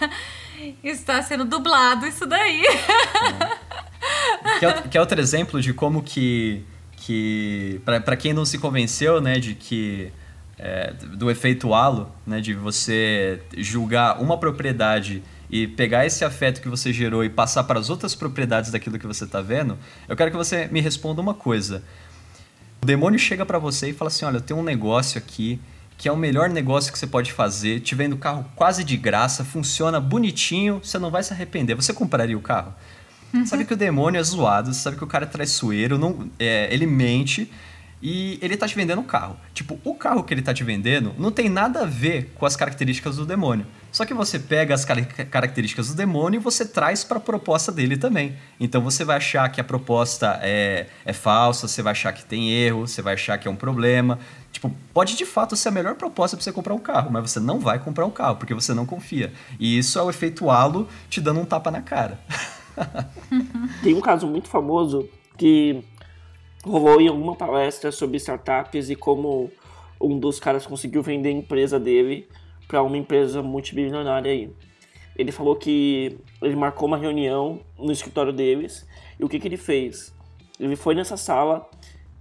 Está sendo dublado isso daí. É. Que, é, que é outro exemplo de como que, que para quem não se convenceu, né, de que é, do efeito halo, né, de você julgar uma propriedade e pegar esse afeto que você gerou e passar para as outras propriedades daquilo que você está vendo, eu quero que você me responda uma coisa. O demônio chega para você e fala assim: olha, eu tenho um negócio aqui que é o melhor negócio que você pode fazer, te vendo o carro quase de graça, funciona bonitinho, você não vai se arrepender. Você compraria o carro? Uhum. Sabe que o demônio é zoado, sabe que o cara é traiçoeiro, não, é, ele mente, e ele tá te vendendo um carro. Tipo, o carro que ele tá te vendendo não tem nada a ver com as características do demônio. Só que você pega as car características do demônio e você traz para a proposta dele também. Então você vai achar que a proposta é, é falsa, você vai achar que tem erro, você vai achar que é um problema. Tipo, pode de fato ser a melhor proposta para você comprar um carro, mas você não vai comprar um carro porque você não confia. E isso é o efeito halo te dando um tapa na cara. tem um caso muito famoso que rolou em alguma palestra sobre startups e como um dos caras conseguiu vender a empresa dele para uma empresa multibilionária aí. Ele falou que ele marcou uma reunião no escritório deles e o que, que ele fez? Ele foi nessa sala,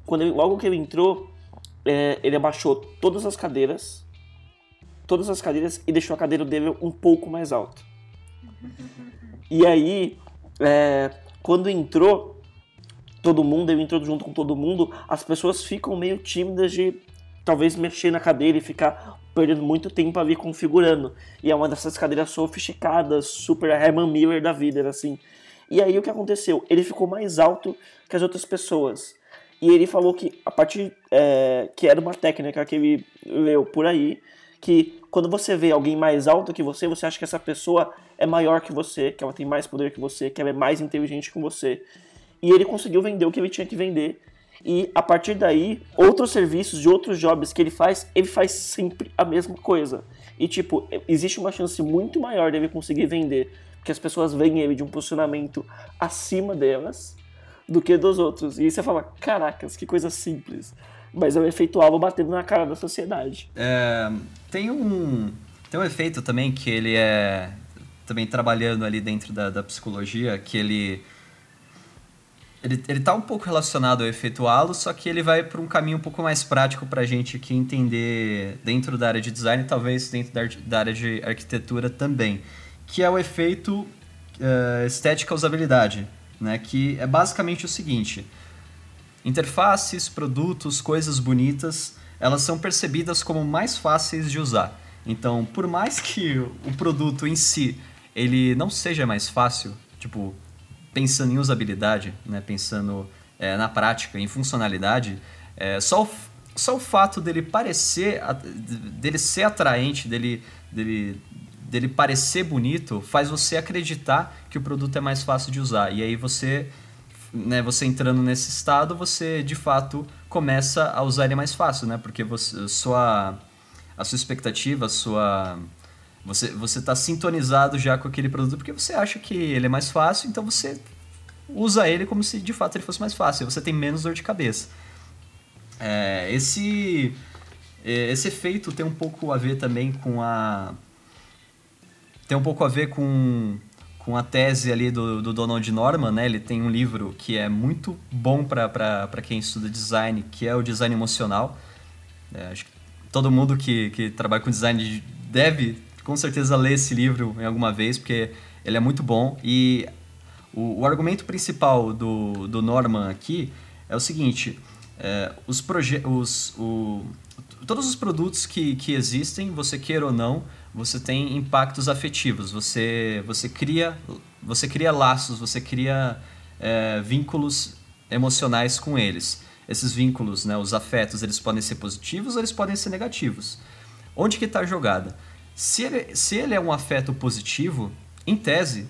quando ele, logo que ele entrou, é, ele abaixou todas as cadeiras, todas as cadeiras e deixou a cadeira dele um pouco mais alta. E aí, é, quando entrou, todo mundo, eu entrou junto com todo mundo, as pessoas ficam meio tímidas de talvez mexer na cadeira e ficar perdendo muito tempo ali configurando. E é uma dessas cadeiras sofisticadas, super Herman Miller da vida, assim. E aí o que aconteceu? Ele ficou mais alto que as outras pessoas. E ele falou que a partir é, que era uma técnica que ele leu por aí, que quando você vê alguém mais alto que você, você acha que essa pessoa é maior que você, que ela tem mais poder que você, que ela é mais inteligente que você. E ele conseguiu vender o que ele tinha que vender. E a partir daí, outros serviços de outros jobs que ele faz, ele faz sempre a mesma coisa. E tipo, existe uma chance muito maior dele conseguir vender, porque as pessoas veem ele de um posicionamento acima delas do que dos outros. E você fala, caracas, que coisa simples. Mas é um efeito alvo batendo na cara da sociedade. É, tem um tem um efeito também que ele é também trabalhando ali dentro da, da psicologia, que ele ele, ele tá um pouco relacionado ao efeito halo, só que ele vai para um caminho um pouco mais prático para a gente aqui entender dentro da área de design talvez dentro da, da, área de arquitetura também, que é o efeito uh, estética usabilidade, né? que é basicamente o seguinte, interfaces, produtos, coisas bonitas, elas são percebidas como mais fáceis de usar. Então, por mais que o produto em si ele não seja mais fácil, tipo, pensando em usabilidade, né, pensando é, na prática, em funcionalidade, é, só, o, só o fato dele parecer, dele ser atraente, dele, dele, dele parecer bonito, faz você acreditar que o produto é mais fácil de usar. E aí você, né, você entrando nesse estado, você de fato começa a usar ele mais fácil, né? Porque você, sua, a sua expectativa, a sua você você está sintonizado já com aquele produto porque você acha que ele é mais fácil, então você usa ele como se de fato ele fosse mais fácil. Você tem menos dor de cabeça. É, esse é, esse efeito tem um pouco a ver também com a tem um pouco a ver com com a tese ali do, do Donald Norman, né? Ele tem um livro que é muito bom para quem estuda design, que é o design emocional. É, acho que todo mundo que, que trabalha com design deve com certeza ler esse livro em alguma vez, porque ele é muito bom. E o, o argumento principal do, do Norman aqui é o seguinte: é, os os, o, todos os produtos que, que existem, você queira ou não, você tem impactos afetivos. Você, você, cria, você cria laços, você cria é, vínculos emocionais com eles. Esses vínculos, né, os afetos, eles podem ser positivos ou eles podem ser negativos. Onde que está a jogada? Se ele, se ele é um afeto positivo, em tese,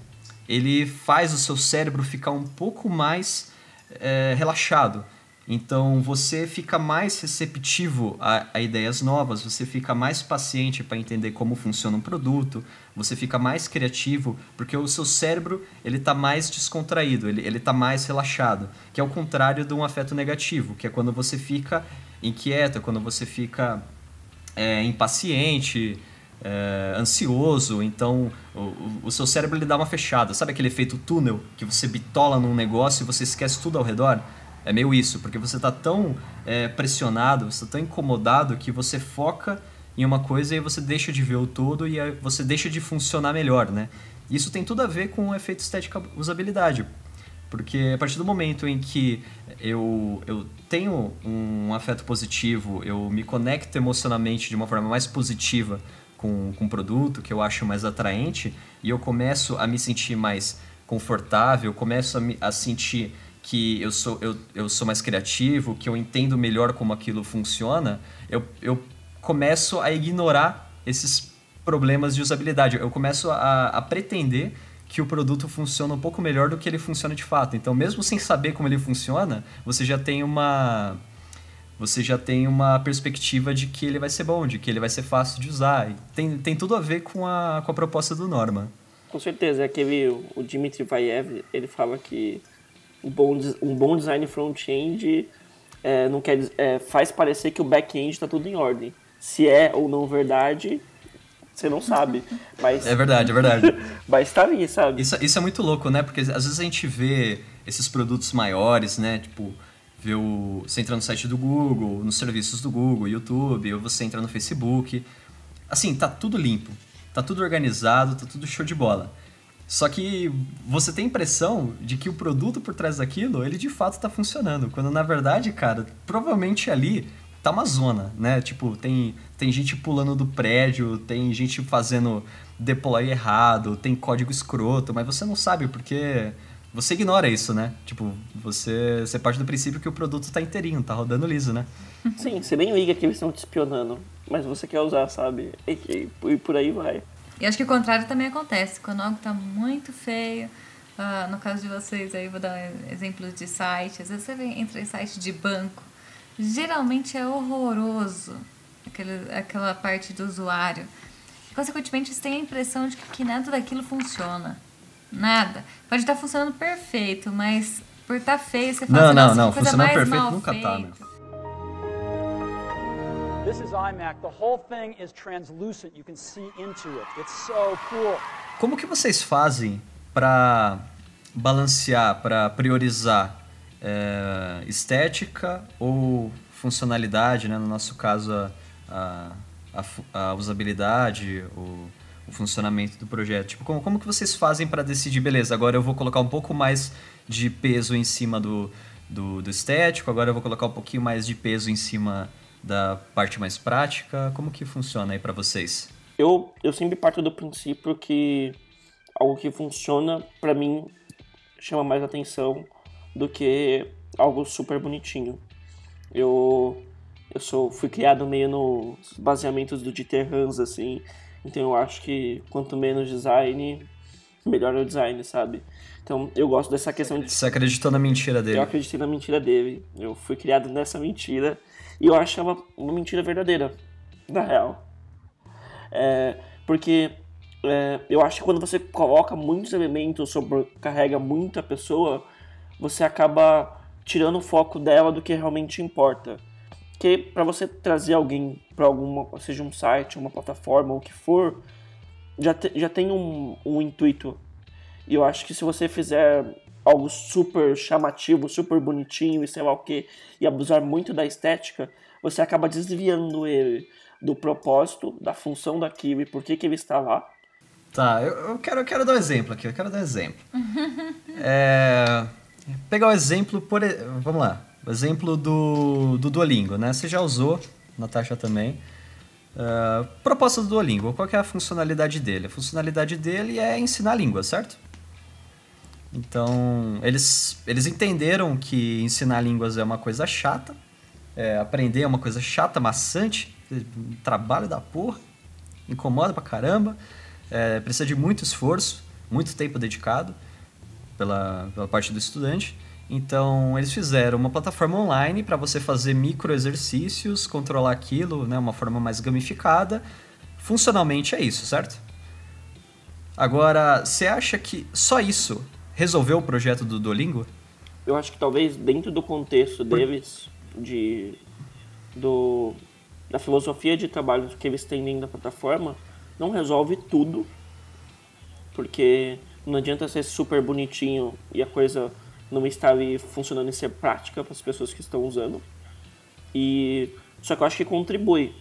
ele faz o seu cérebro ficar um pouco mais é, relaxado. Então você fica mais receptivo a, a ideias novas, você fica mais paciente para entender como funciona um produto, você fica mais criativo, porque o seu cérebro ele está mais descontraído, ele está mais relaxado, que é o contrário de um afeto negativo, que é quando você fica inquieto, quando você fica é, impaciente, é, ansioso, então o, o, seu cérebro ele dá uma fechada. Sabe aquele efeito túnel que você bitola num negócio e você esquece tudo ao redor? É meio isso, porque você está tão é, pressionado, você está tão incomodado que você foca em uma coisa e você deixa de ver o todo e você deixa de funcionar melhor, né? Isso tem tudo a ver com o efeito estética usabilidade, porque a partir do momento em que eu, eu tenho um afeto positivo, eu me conecto emocionalmente de uma forma mais positiva com, com um produto que eu acho mais atraente e eu começo a me sentir mais confortável, começo a, me, a sentir que eu sou, eu, eu sou mais criativo, que eu entendo melhor como aquilo funciona, eu, eu começo a ignorar esses problemas de usabilidade. Eu começo a, a pretender que o produto funciona um pouco melhor do que ele funciona de fato. Então, mesmo sem saber como ele funciona, você já tem uma você já tem uma perspectiva de que ele vai ser bom, de que ele vai ser fácil de usar. Tem, tem tudo a ver com a, com a proposta do Norma. Com certeza, é aquele, o Dmitry Vayev, ele fala que um bom, um bom design front-end é, não quer, é, faz parecer que o back-end está tudo em ordem. Se é ou não verdade, você não sabe. Mas, é verdade, é verdade. mas tá ali, sabe? Isso, isso é muito louco, né? Porque às vezes a gente vê esses produtos maiores, né? Tipo, o, você entra no site do Google, nos serviços do Google, YouTube, ou você entra no Facebook. Assim, tá tudo limpo, tá tudo organizado, tá tudo show de bola. Só que você tem a impressão de que o produto por trás daquilo, ele de fato está funcionando. Quando na verdade, cara, provavelmente ali tá uma zona, né? Tipo, tem, tem gente pulando do prédio, tem gente fazendo deploy errado, tem código escroto, mas você não sabe porque você ignora isso, né? Tipo, você, você parte do princípio que o produto tá inteirinho, tá rodando liso, né? Sim, você nem liga que eles estão te espionando, mas você quer usar, sabe? E, e por aí vai. E acho que o contrário também acontece. Quando algo está muito feio, uh, no caso de vocês aí, vou dar exemplos de site. Às vezes você entra em site de banco, geralmente é horroroso aquele, aquela parte do usuário. Consequentemente, você tem a impressão de que, que nada daquilo funciona. Nada. Pode estar funcionando perfeito, mas por estar tá feio, você fala Não, assim, não, não. Funcionando perfeito nunca feito. tá, meu. This is iMac. The whole thing is translucent. You can see into it. It's so cool. Como que vocês fazem para balancear, para priorizar é, estética ou funcionalidade, né? no nosso caso a, a, a usabilidade, o, o, funcionamento do projeto. Tipo, como, como que vocês fazem para decidir, beleza, agora eu vou colocar um pouco mais de peso em cima do, do, do estético, agora eu vou colocar um pouquinho mais de peso em cima da parte mais prática? Como que funciona aí para vocês? Eu, eu sempre parto do princípio que algo que funciona, para mim, chama mais atenção do que algo super bonitinho. Eu, eu sou, fui criado meio nos baseamentos do Dieter Hans, assim, então eu acho que quanto menos design, melhor é o design, sabe? Então eu gosto dessa questão de. Você acreditou na mentira dele? Eu acreditei na mentira dele. Eu fui criado nessa mentira e eu achava uma mentira verdadeira, na real. É, porque é, eu acho que quando você coloca muitos elementos, sobrecarrega muita pessoa, você acaba tirando o foco dela do que realmente importa. Que para você trazer alguém para alguma, seja um site, uma plataforma, ou o que for, já, te, já tem um, um intuito. E eu acho que se você fizer algo super chamativo, super bonitinho e sei lá o que, e abusar muito da estética, você acaba desviando ele do propósito, da função daquilo e por que, que ele está lá. Tá, eu, eu, quero, eu quero dar um exemplo aqui, eu quero dar um exemplo. é, pegar o exemplo, por, vamos lá, o exemplo do, do Duolingo, né? Você já usou, Natasha também. Uh, proposta do Duolingo, qual é a funcionalidade dele? A funcionalidade dele é ensinar a língua, certo? Então, eles, eles entenderam que ensinar línguas é uma coisa chata, é, aprender é uma coisa chata, maçante, trabalho da porra, incomoda pra caramba, é, precisa de muito esforço, muito tempo dedicado pela, pela parte do estudante. Então, eles fizeram uma plataforma online para você fazer micro exercícios, controlar aquilo, né, uma forma mais gamificada. Funcionalmente é isso, certo? Agora, você acha que só isso resolveu o projeto do Duolingo? Eu acho que talvez dentro do contexto deles, de, do, da filosofia de trabalho que eles têm dentro da plataforma, não resolve tudo, porque não adianta ser super bonitinho e a coisa não estar ali funcionando e ser prática para as pessoas que estão usando. E só que eu acho que contribui.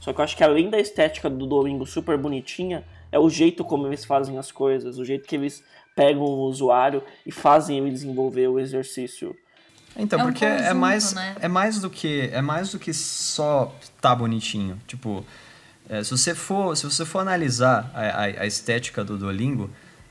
Só que eu acho que além da estética do Duolingo super bonitinha, é o jeito como eles fazem as coisas, o jeito que eles pegam o usuário e fazem ele desenvolver o exercício. Então, é um porque é conjunto, é mais né? é mais do que é mais do que só tá bonitinho. Tipo, é, se você for se você for analisar a, a, a estética do Duolingo,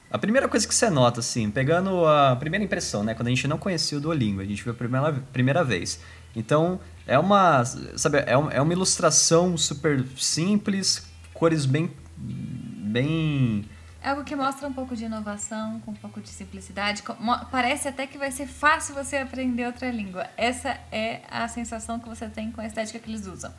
A primeira coisa que você nota, assim, pegando a primeira impressão, né? Quando a gente não conhecia o Duolingo, a gente viu a primeira, primeira vez. Então, é uma, sabe, é uma, é uma ilustração super simples, cores bem, bem é algo que mostra um pouco de inovação, com um pouco de simplicidade. Parece até que vai ser fácil você aprender outra língua. Essa é a sensação que você tem com a estética que eles usam.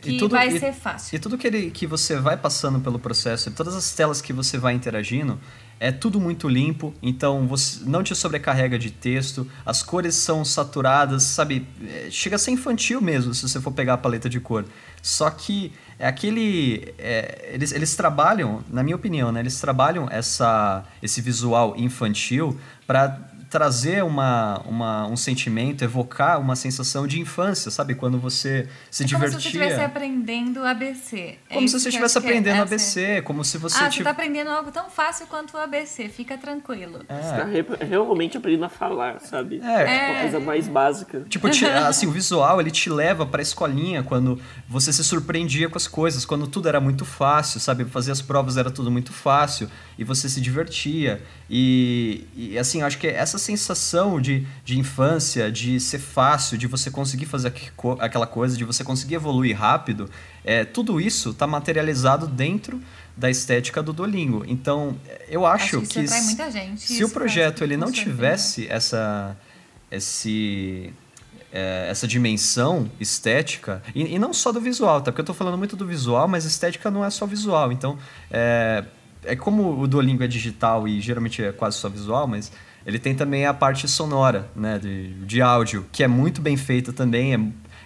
Que tudo, vai e, ser fácil. E tudo que, ele, que você vai passando pelo processo, todas as telas que você vai interagindo, é tudo muito limpo, então você não te sobrecarrega de texto, as cores são saturadas, sabe? É, chega a ser infantil mesmo se você for pegar a paleta de cor. Só que é aquele. É, eles, eles trabalham, na minha opinião, né, eles trabalham essa, esse visual infantil para trazer uma, uma, um sentimento, evocar uma sensação de infância, sabe? Quando você se é divertia. Como se você estivesse aprendendo ABC. É como é se você estivesse aprendendo ABC, como se você... Ah, você está aprendendo algo tão fácil quanto o ABC, fica tranquilo. É. Você está realmente aprendendo a falar, sabe? É. é. Uma coisa mais básica. Tipo, te, assim, o visual, ele te leva para a escolinha quando você se surpreendia com as coisas, quando tudo era muito fácil, sabe? Fazer as provas era tudo muito fácil e você se divertia. E, e assim, acho que essa sensação de, de infância, de ser fácil, de você conseguir fazer aquela coisa, de você conseguir evoluir rápido, é, tudo isso está materializado dentro da estética do Duolingo. Então, eu acho, acho que, gente, se o projeto ele não tivesse essa, esse, é, essa dimensão estética, e, e, não só do visual, tá? Porque eu estou falando muito do visual, mas estética não é só visual. Então, é, é como o Duolingo é digital e geralmente é quase só visual, mas ele tem também a parte sonora, né, de, de áudio, que é muito bem feita também, é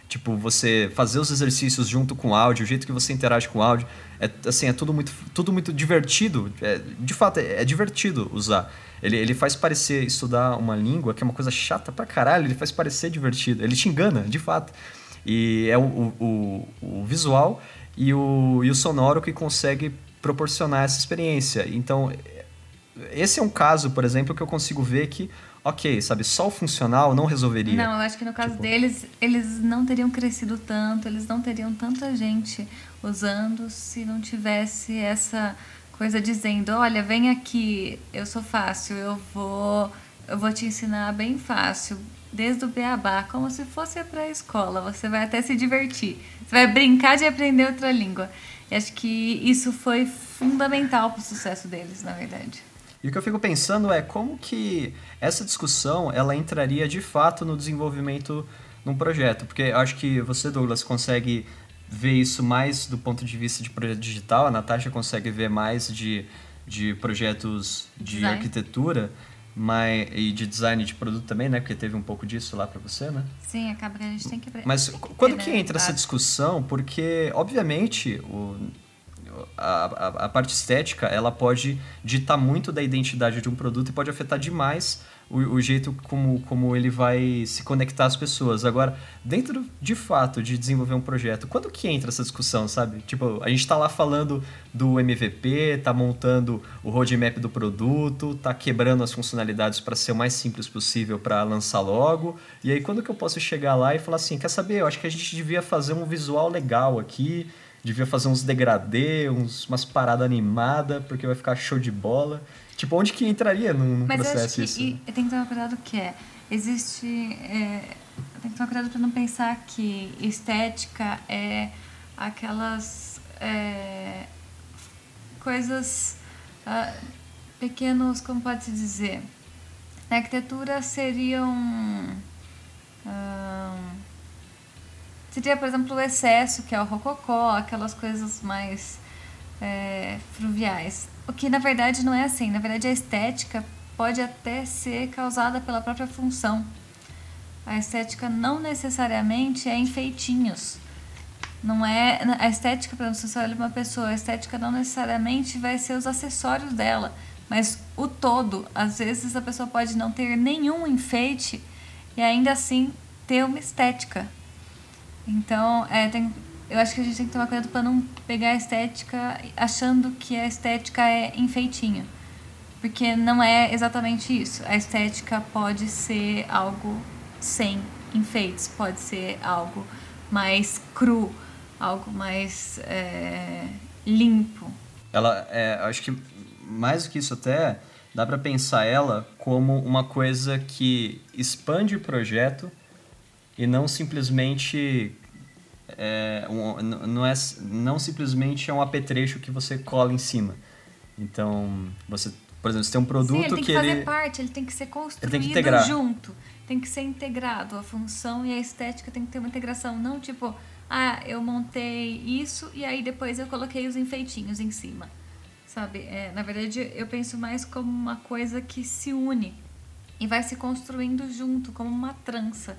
tipo você fazer os exercícios junto com o áudio, o jeito que você interage com o áudio, é assim, é tudo muito tudo muito divertido, é, de fato é, é divertido usar. Ele, ele faz parecer estudar uma língua, que é uma coisa chata pra caralho, ele faz parecer divertido. Ele te engana, de fato. E é o, o, o visual e o, e o sonoro que consegue proporcionar essa experiência. Então, esse é um caso, por exemplo, que eu consigo ver que, ok, sabe, só o funcional não resolveria. Não, eu acho que no caso tipo... deles, eles não teriam crescido tanto, eles não teriam tanta gente usando se não tivesse essa coisa dizendo, olha, vem aqui, eu sou fácil, eu vou, eu vou te ensinar bem fácil, desde o beabá, como se fosse para a escola. Você vai até se divertir. Você vai brincar de aprender outra língua. E acho que isso foi fundamental para o sucesso deles, na verdade. E o que eu fico pensando é como que essa discussão ela entraria de fato no desenvolvimento num projeto, porque eu acho que você, Douglas, consegue ver isso mais do ponto de vista de projeto digital, a Natasha consegue ver mais de, de projetos de Design. arquitetura mas, e de design de produto também, né? Porque teve um pouco disso lá para você, né? Sim, acaba que a gente tem que... Mas quando que entra essa discussão? Porque, obviamente, o, a, a, a parte estética, ela pode ditar muito da identidade de um produto e pode afetar demais o, o, jeito como, como ele vai se conectar às pessoas. Agora, dentro de fato de desenvolver um projeto, quando que entra essa discussão, sabe? Tipo, a gente está lá falando do MVP, tá montando o roadmap do produto, tá quebrando as funcionalidades para ser o mais simples possível para lançar logo. E aí, quando que eu posso chegar lá e falar assim, quer saber? Eu acho que a gente devia fazer um visual legal aqui, devia fazer uns degradê, uns, umas paradas animadas, porque vai ficar show de bola. Tipo, onde que entraria num, num Mas processo eu acho que, isso? E tem que tomar cuidado que é, existe... É, tem que tomar cuidado para não pensar que estética é aquelas é, coisas... Uh, pequenos, como pode se dizer? Na arquitetura seriam... Um, seria, por exemplo, o excesso, que é o rococó, aquelas coisas mais é, fluviais. O que na verdade não é assim. Na verdade, a estética pode até ser causada pela própria função. A estética não necessariamente é enfeitinhos. Não é a estética, se você olha uma pessoa, a estética não necessariamente vai ser os acessórios dela, mas o todo. Às vezes a pessoa pode não ter nenhum enfeite e ainda assim ter uma estética. Então, é, tem, eu acho que a gente tem que tomar cuidado para não pegar a estética achando que a estética é enfeitinho. Porque não é exatamente isso. A estética pode ser algo sem enfeites, pode ser algo mais cru, algo mais é, limpo. Ela, é, acho que mais do que isso até, dá para pensar ela como uma coisa que expande o projeto e não simplesmente é, um, não é não simplesmente é um apetrecho que você cola em cima. Então, você, por exemplo, você tem um produto Sim, ele tem que, que fazer ele, parte, ele tem que ser construído tem que junto, tem que ser integrado. A função e a estética tem que ter uma integração, não tipo, ah, eu montei isso e aí depois eu coloquei os enfeitinhos em cima. Sabe? É, na verdade, eu penso mais como uma coisa que se une e vai se construindo junto, como uma trança.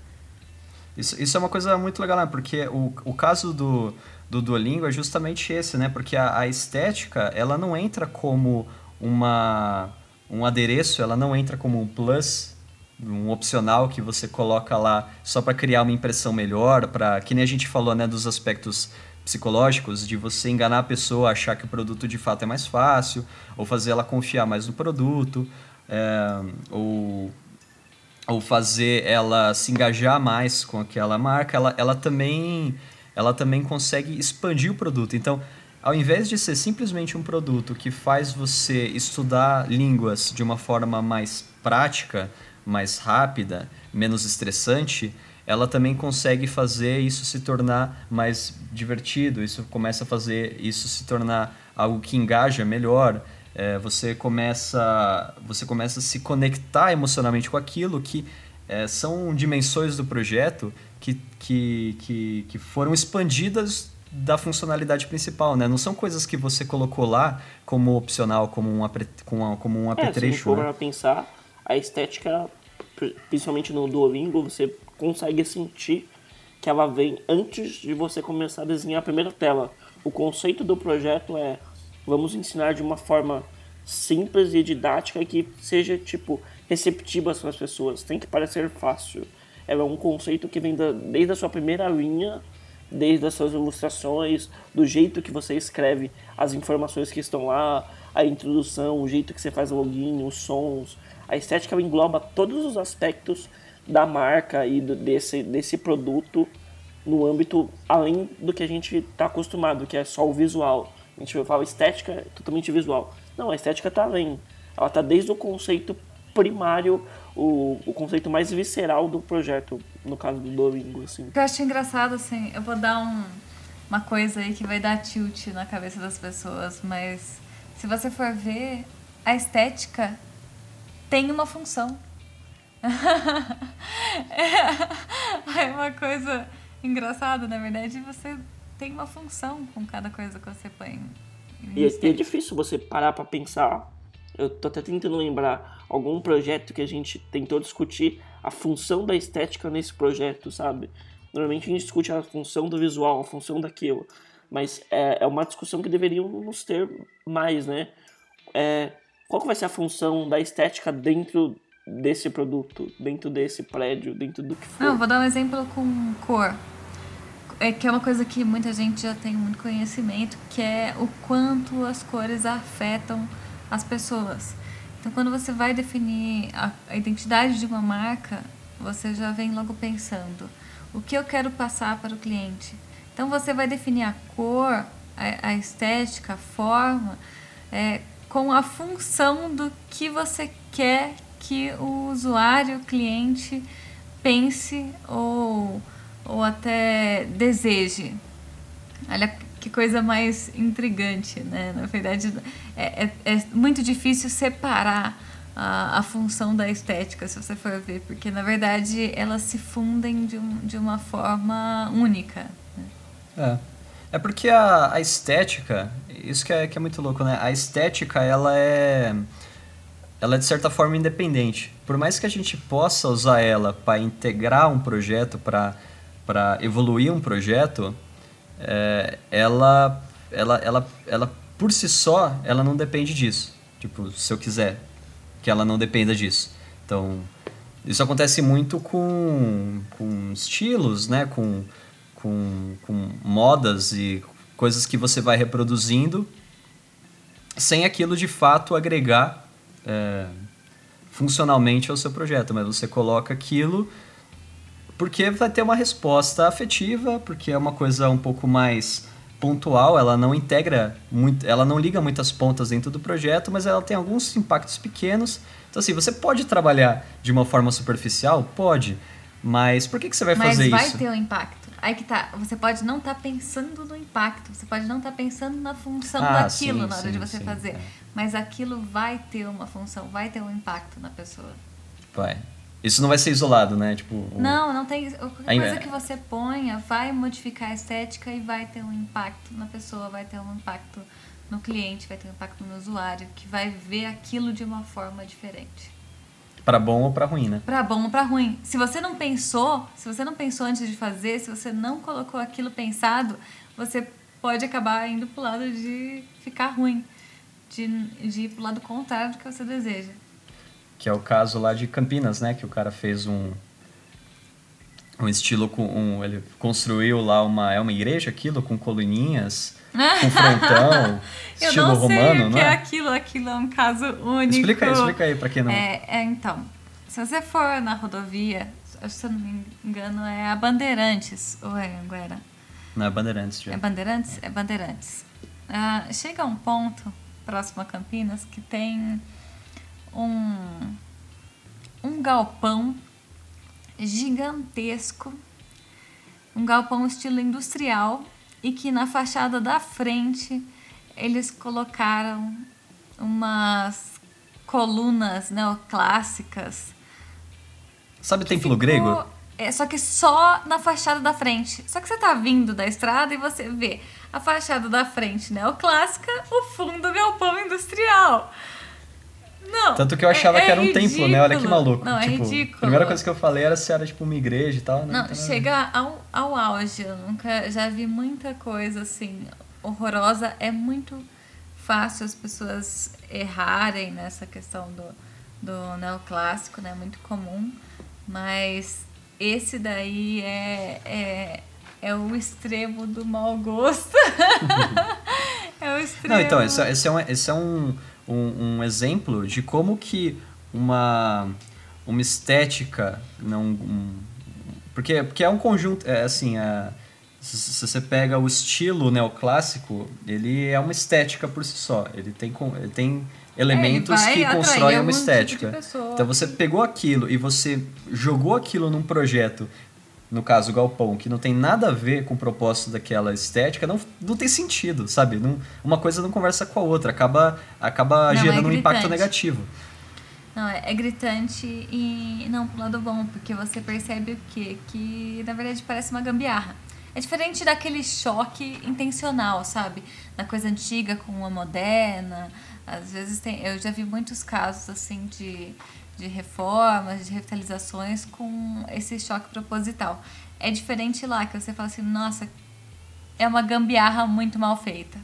Isso, isso é uma coisa muito legal, né? Porque o, o caso do, do Duolingo é justamente esse, né? Porque a, a estética, ela não entra como uma, um adereço, ela não entra como um plus, um opcional que você coloca lá só para criar uma impressão melhor, para que nem a gente falou, né, dos aspectos psicológicos de você enganar a pessoa, achar que o produto de fato é mais fácil, ou fazer ela confiar mais no produto, é, ou, ou fazer ela se engajar mais com aquela marca, ela, ela, também, ela também consegue expandir o produto. Então, ao invés de ser simplesmente um produto que faz você estudar línguas de uma forma mais prática, mais rápida, menos estressante, ela também consegue fazer isso se tornar mais divertido, isso começa a fazer isso se tornar algo que engaja melhor. É, você começa você começa a se conectar emocionalmente com aquilo que é, são dimensões do projeto que, que, que, que foram expandidas da funcionalidade principal, né? Não são coisas que você colocou lá como opcional, como um, como um apetrecho. É, se for né? pensar, a estética, principalmente no Duolingo, você consegue sentir que ela vem antes de você começar a desenhar a primeira tela. O conceito do projeto é vamos ensinar de uma forma simples e didática que seja tipo receptiva para as pessoas. Tem que parecer fácil. Ela é um conceito que vem da, desde a sua primeira linha, desde as suas ilustrações, do jeito que você escreve as informações que estão lá, a introdução, o jeito que você faz o login, os sons. A estética engloba todos os aspectos da marca e do, desse, desse produto no âmbito além do que a gente está acostumado, que é só o visual. A gente fala estética é totalmente visual. Não, a estética está além. Ela está desde o conceito primário, o, o conceito mais visceral do projeto, no caso do Duolingo. Assim. Eu acho engraçado, assim, eu vou dar um, uma coisa aí que vai dar tilt na cabeça das pessoas, mas se você for ver, a estética tem uma função. é uma coisa engraçada, na verdade, você tem uma função com cada coisa que você põe. E, e é difícil você parar para pensar. Eu tô até tentando lembrar algum projeto que a gente tentou discutir a função da estética nesse projeto, sabe? Normalmente a gente discute a função do visual, a função daquilo, mas é, é uma discussão que deveríamos ter mais, né? É, qual que vai ser a função da estética dentro desse produto, dentro desse prédio, dentro do que for. Não, vou dar um exemplo com cor. É que é uma coisa que muita gente já tem muito conhecimento, que é o quanto as cores afetam as pessoas. Então, quando você vai definir a, a identidade de uma marca, você já vem logo pensando o que eu quero passar para o cliente. Então, você vai definir a cor, a, a estética, a forma, é, com a função do que você quer que o usuário, o cliente, pense ou, ou até deseje. Olha que coisa mais intrigante, né? Na verdade, é, é, é muito difícil separar a, a, função da estética, se você for ver, porque na verdade elas se fundem de, um, de uma forma única. Né? É. É porque a, a estética, isso que é, que é muito louco, né? A estética, ela é ela é de certa forma independente. Por mais que a gente possa usar ela para integrar um projeto, para evoluir um projeto, é, ela, ela, ela, ela por si só, ela não depende disso. Tipo, se eu quiser que ela não dependa disso. Então, isso acontece muito com, com estilos, né? Com, com, com modas e coisas que você vai reproduzindo sem aquilo de fato agregar é, funcionalmente ao seu projeto, mas você coloca aquilo porque vai ter uma resposta afetiva, porque é uma coisa um pouco mais pontual, ela não integra muito, ela não liga muitas pontas dentro do projeto, mas ela tem alguns impactos pequenos. Então assim, você pode trabalhar de uma forma superficial, pode, mas por que, que você vai mas fazer vai isso? Mas vai ter um impacto. Aí que tá, você pode não estar tá pensando no impacto, você pode não estar tá pensando na função ah, daquilo sim, na hora sim, de você sim, fazer, é. mas aquilo vai ter uma função, vai ter um impacto na pessoa. Vai. Isso não vai ser isolado, né? Tipo. Não, não tem. Qualquer coisa que você ponha vai modificar a estética e vai ter um impacto na pessoa, vai ter um impacto no cliente, vai ter um impacto no usuário, que vai ver aquilo de uma forma diferente. Para bom ou para ruim, né? Pra bom ou pra ruim. Se você não pensou, se você não pensou antes de fazer, se você não colocou aquilo pensado, você pode acabar indo pro lado de ficar ruim. De, de ir pro lado contrário do que você deseja. Que é o caso lá de Campinas, né? Que o cara fez um um estilo com um, ele construiu lá uma é uma igreja aquilo com coluninhas, com frontão, Eu estilo não sei romano, o que não é é? aquilo, aquilo é um caso único. Explica aí, explica aí para quem não. É, é, então, se você for na rodovia, se eu não me engano, é a Bandeirantes, ou é Anguera? Na Bandeirantes já. É Bandeirantes? É Bandeirantes. Ah, chega um ponto, próximo a Campinas, que tem um, um galpão gigantesco, um galpão estilo industrial, e que na fachada da frente eles colocaram umas colunas neoclássicas Sabe templo Ficou- grego? É, só que só na fachada da frente. Só que você tá vindo da estrada e você vê a fachada da frente neoclássica, o fundo galpão industrial. Não. Tanto que eu achava é- que era um é templo, né? Olha que ridículo. maluco. Não, é tipo, ridículo. A primeira coisa que eu falei era se era tipo uma igreja e tal, né? Não, ver. chega ao, ao auge. Eu nunca já vi muita coisa assim horrorosa. É muito fácil as pessoas errarem nessa questão do, do neoclássico, né? Muito comum. Mas esse daí é, é, é o extremo do mau gosto. é o extremo. Não, então, esse, é- esse é, um, esse é um, um, um exemplo de como que uma, uma estética não... um- porque, porque é um conjunto, é assim, é, se, você pega o estilo neoclássico, ele é uma estética por si só. Ele tem, ele tem elementos vai que atrair constroem uma tipo estética. pessoa. então você pegou aquilo e você jogou aquilo num projeto no caso o galpão, que não tem nada a ver com o propósito daquela estética, não, não tem sentido, sabe? Não, uma coisa não conversa com a outra, acaba, acaba Não, é gerando um impacto negativo. Não, é, é gritante e não pro lado bom, porque você percebe o quê? Que na verdade parece uma gambiarra. É diferente daquele choque intencional, sabe? Da coisa antiga com uma moderna. Às vezes tem. Eu já vi muitos casos assim de, de reformas, de revitalizações com esse choque proposital. É diferente lá, que você fala assim, nossa, é uma gambiarra muito mal feita.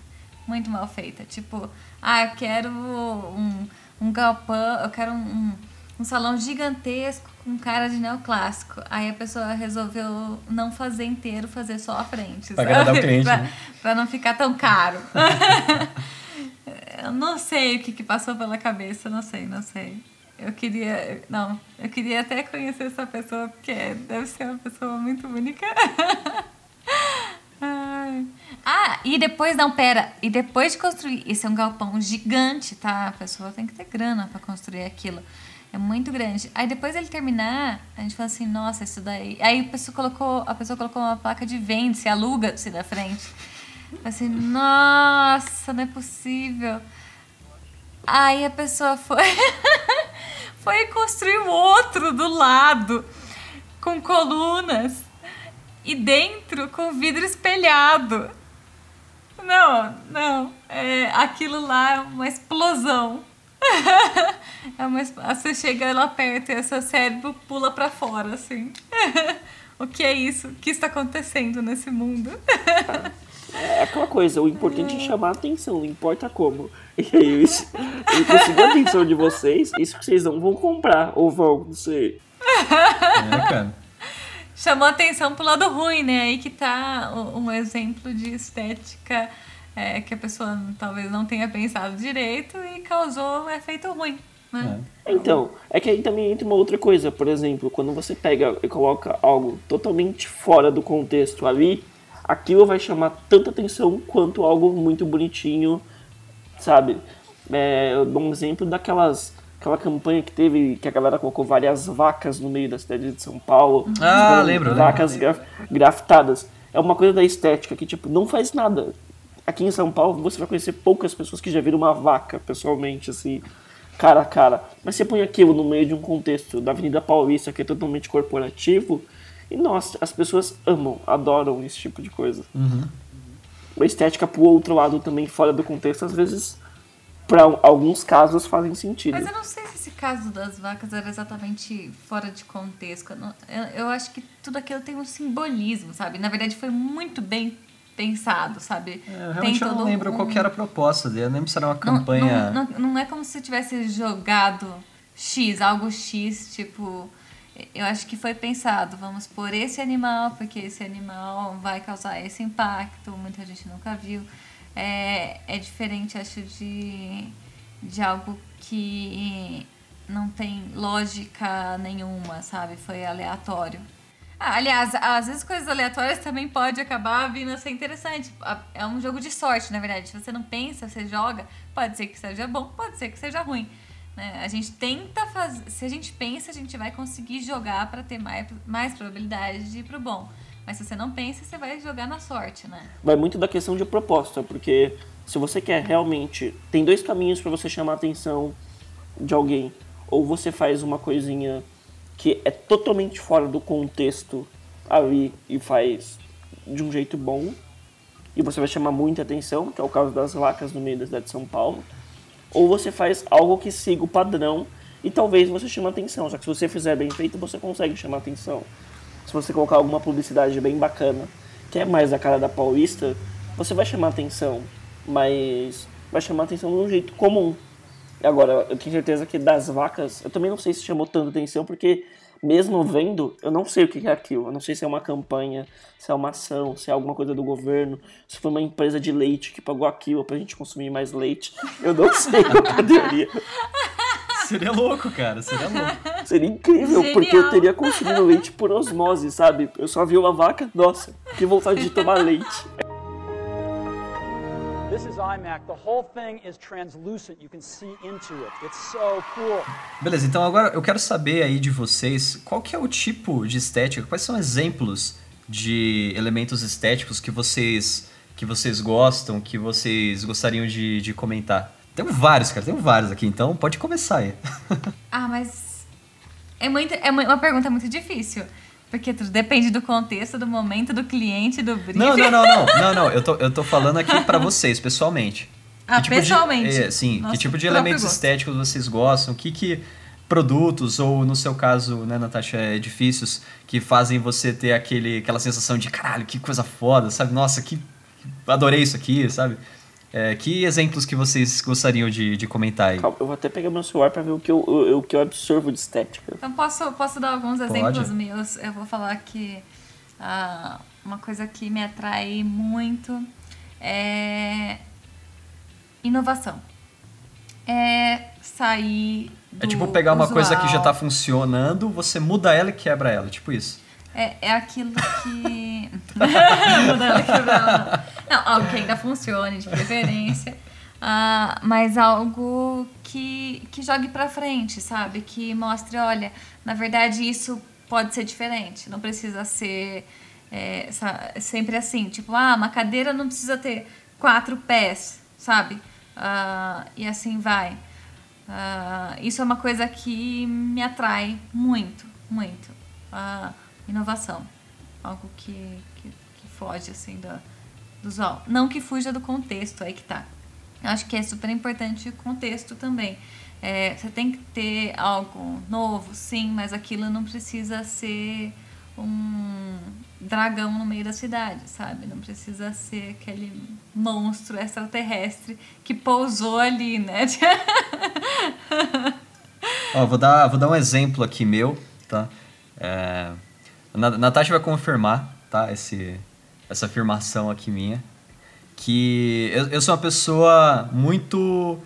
Muito mal feita. Tipo, ah, eu quero um, um galpão, eu quero um, um, um salão gigantesco com cara de neoclássico. Aí a pessoa resolveu não fazer inteiro, fazer só a frente. Pra agradar o cliente, pra, né? pra não ficar tão caro. eu não sei o que, que passou pela cabeça, não sei, não sei. Eu queria. Não, eu queria até conhecer essa pessoa, porque deve ser uma pessoa muito única. Ah, e depois, não, pera. E depois de construir, esse é um galpão gigante, tá? A pessoa tem que ter grana pra construir aquilo. É muito grande. Aí depois ele terminar, a gente fala assim, nossa, isso daí. Aí a pessoa colocou, a pessoa colocou uma placa de vende-se, aluga-se da frente. Falei Assim, nossa, não é possível. Aí a pessoa foi. foi construir o outro do lado, com colunas. E dentro com vidro espelhado. Não, não. É, aquilo lá é uma explosão. é uma, es- você chega lá perto e seu cérebro pula pra fora, assim. o que é isso? O que está acontecendo nesse mundo? É aquela coisa, o importante é chamar a atenção, não importa como. E aí, isso, ele conseguiu a atenção de vocês, isso que vocês não vão comprar, ou vão, não sei. É, cara. Chamou atenção pro lado ruim, né? Aí que tá um exemplo de estética é, que a pessoa talvez não tenha pensado direito e causou um efeito ruim. Né? Então, é que aí também entra uma outra coisa, por exemplo, quando você pega e coloca algo totalmente fora do contexto ali, aquilo vai chamar tanta atenção quanto algo muito bonitinho, sabe? É, eu dou um exemplo daquelas aquela campanha que teve, que a galera colocou várias vacas no meio da cidade de São Paulo. Ah, lembro. Vacas graf, grafitadas. É uma coisa da estética que, tipo, não faz nada. Aqui em São Paulo você vai conhecer poucas pessoas que já viram uma vaca pessoalmente, assim, cara a cara. Mas você põe aquilo no meio de um contexto da Avenida Paulista, que é totalmente corporativo, e nossa, as pessoas amam, adoram esse tipo de coisa. Uhum. A estética pro outro lado também, fora do contexto, às vezes para alguns casos fazem sentido. Mas eu não sei se esse caso das vacas era exatamente fora de contexto. Eu, eu acho que tudo aquilo tem um simbolismo, sabe? Na verdade, foi muito bem pensado, sabe? É, eu realmente eu não lembro um... qual era a proposta dele. Eu lembro se era uma campanha. Não, não, não, é como se tivesse jogado X, algo X, tipo. Eu acho que foi pensado, vamos por esse animal, porque esse animal vai causar esse impacto, muita gente nunca viu é, é diferente, acho, de, de algo que não tem lógica nenhuma, sabe? Foi aleatório. Ah, aliás, às vezes coisas aleatórias também pode acabar vindo a ser interessante. É um jogo de sorte, na verdade. Se você não pensa, você joga, pode ser que seja bom, pode ser que seja ruim. Né? A gente tenta fazer. Se a gente pensa, a gente vai conseguir jogar para ter mais, mais probabilidade de ir pro bom. Mas se você não pensa, você vai jogar na sorte, né? Vai muito da questão de proposta, porque se você quer realmente. Tem dois caminhos para você chamar a atenção de alguém. Ou você faz uma coisinha que é totalmente fora do contexto ali e faz de um jeito bom. E você vai chamar muita atenção, que é o caso das vacas no meio da cidade de São Paulo. Ou você faz algo que siga o padrão e talvez você chame atenção. Só que se você fizer bem feito, você consegue chamar atenção se você colocar alguma publicidade bem bacana, que é mais a cara da Paulista, você vai chamar atenção, mas vai chamar atenção de um jeito comum. Agora, eu tenho certeza que das vacas, eu também não sei se chamou tanta atenção, porque mesmo vendo, eu não sei o que é aquilo. Eu não sei se é uma campanha, se é uma ação, se é alguma coisa do governo, se foi uma empresa de leite que pagou aquilo pra gente consumir mais leite. Eu não sei a teoria. Seria louco, cara. Seria louco. Seria incrível, Genial. porque eu teria consumido leite por osmose, sabe? Eu só vi uma vaca, nossa, que vontade de tomar leite. Beleza, então agora eu quero saber aí de vocês qual que é o tipo de estética, quais são exemplos de elementos estéticos que vocês que vocês gostam, que vocês gostariam de, de comentar. Tem vários, cara, tem vários aqui, então pode começar aí. ah, mas. É, muito, é uma pergunta muito difícil. Porque tudo depende do contexto, do momento, do cliente, do briefing. Não, não, não, não. não, não. Eu, tô, eu tô falando aqui para vocês, pessoalmente. Ah, tipo pessoalmente? De, é, sim. Nossa, que tipo de elementos gosto. estéticos vocês gostam? O que que produtos, ou no seu caso, né, Natasha, edifícios que fazem você ter aquele, aquela sensação de caralho, que coisa foda, sabe? Nossa, que adorei isso aqui, sabe? É, que exemplos que vocês gostariam de, de comentar aí? Calma, eu vou até pegar meu celular para ver o que eu, o, o, que eu absorvo de estética. Então posso, posso dar alguns exemplos Pode. meus. Eu vou falar que ah, uma coisa que me atrai muito é inovação. É sair do É tipo pegar uma usual. coisa que já está funcionando, você muda ela e quebra ela, tipo isso. É, é aquilo que. muda ela e quebra ela. Não, algo que ainda funcione, de preferência. Uh, mas algo que, que jogue para frente, sabe? Que mostre, olha, na verdade isso pode ser diferente. Não precisa ser é, sempre assim. Tipo, ah, uma cadeira não precisa ter quatro pés, sabe? Uh, e assim vai. Uh, isso é uma coisa que me atrai muito, muito. inovação. Algo que, que, que foge, assim, da do usual. Não que fuja do contexto, aí que tá. Eu acho que é super importante o contexto também. É, você tem que ter algo novo, sim, mas aquilo não precisa ser um dragão no meio da cidade, sabe? Não precisa ser aquele monstro extraterrestre que pousou ali, né? Ó, vou dar, vou dar um exemplo aqui meu, tá? É, a Natasha vai confirmar, tá? Esse, essa afirmação aqui minha, que eu, eu sou uma pessoa muito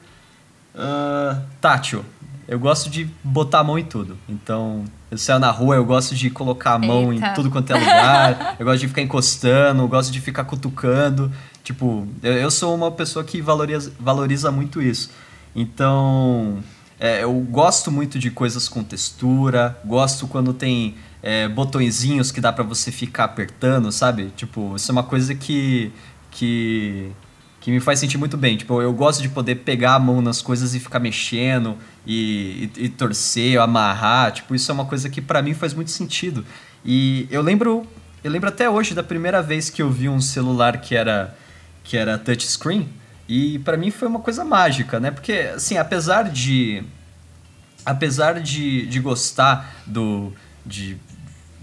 uh, tátil. Eu gosto de botar a mão em tudo. Então, eu saio na rua, eu gosto de colocar a mão Eita. em tudo quanto é lugar, eu gosto de ficar encostando, eu gosto de ficar cutucando. Tipo, eu, eu sou uma pessoa que valoriza, valoriza muito isso. Então, é, eu gosto muito de coisas com textura, gosto quando tem é, botõezinhos que dá pra você ficar apertando, sabe? Tipo, isso é uma coisa que, que, que me faz sentir muito bem. Tipo, eu gosto de poder pegar a mão nas coisas e ficar mexendo e, e, e torcer, amarrar. Tipo, isso é uma coisa que pra mim faz muito sentido. E eu lembro, eu lembro até hoje da primeira vez que eu vi um celular que era que era touchscreen e pra mim foi uma coisa mágica, né? Porque assim, apesar de apesar de, de gostar do, de,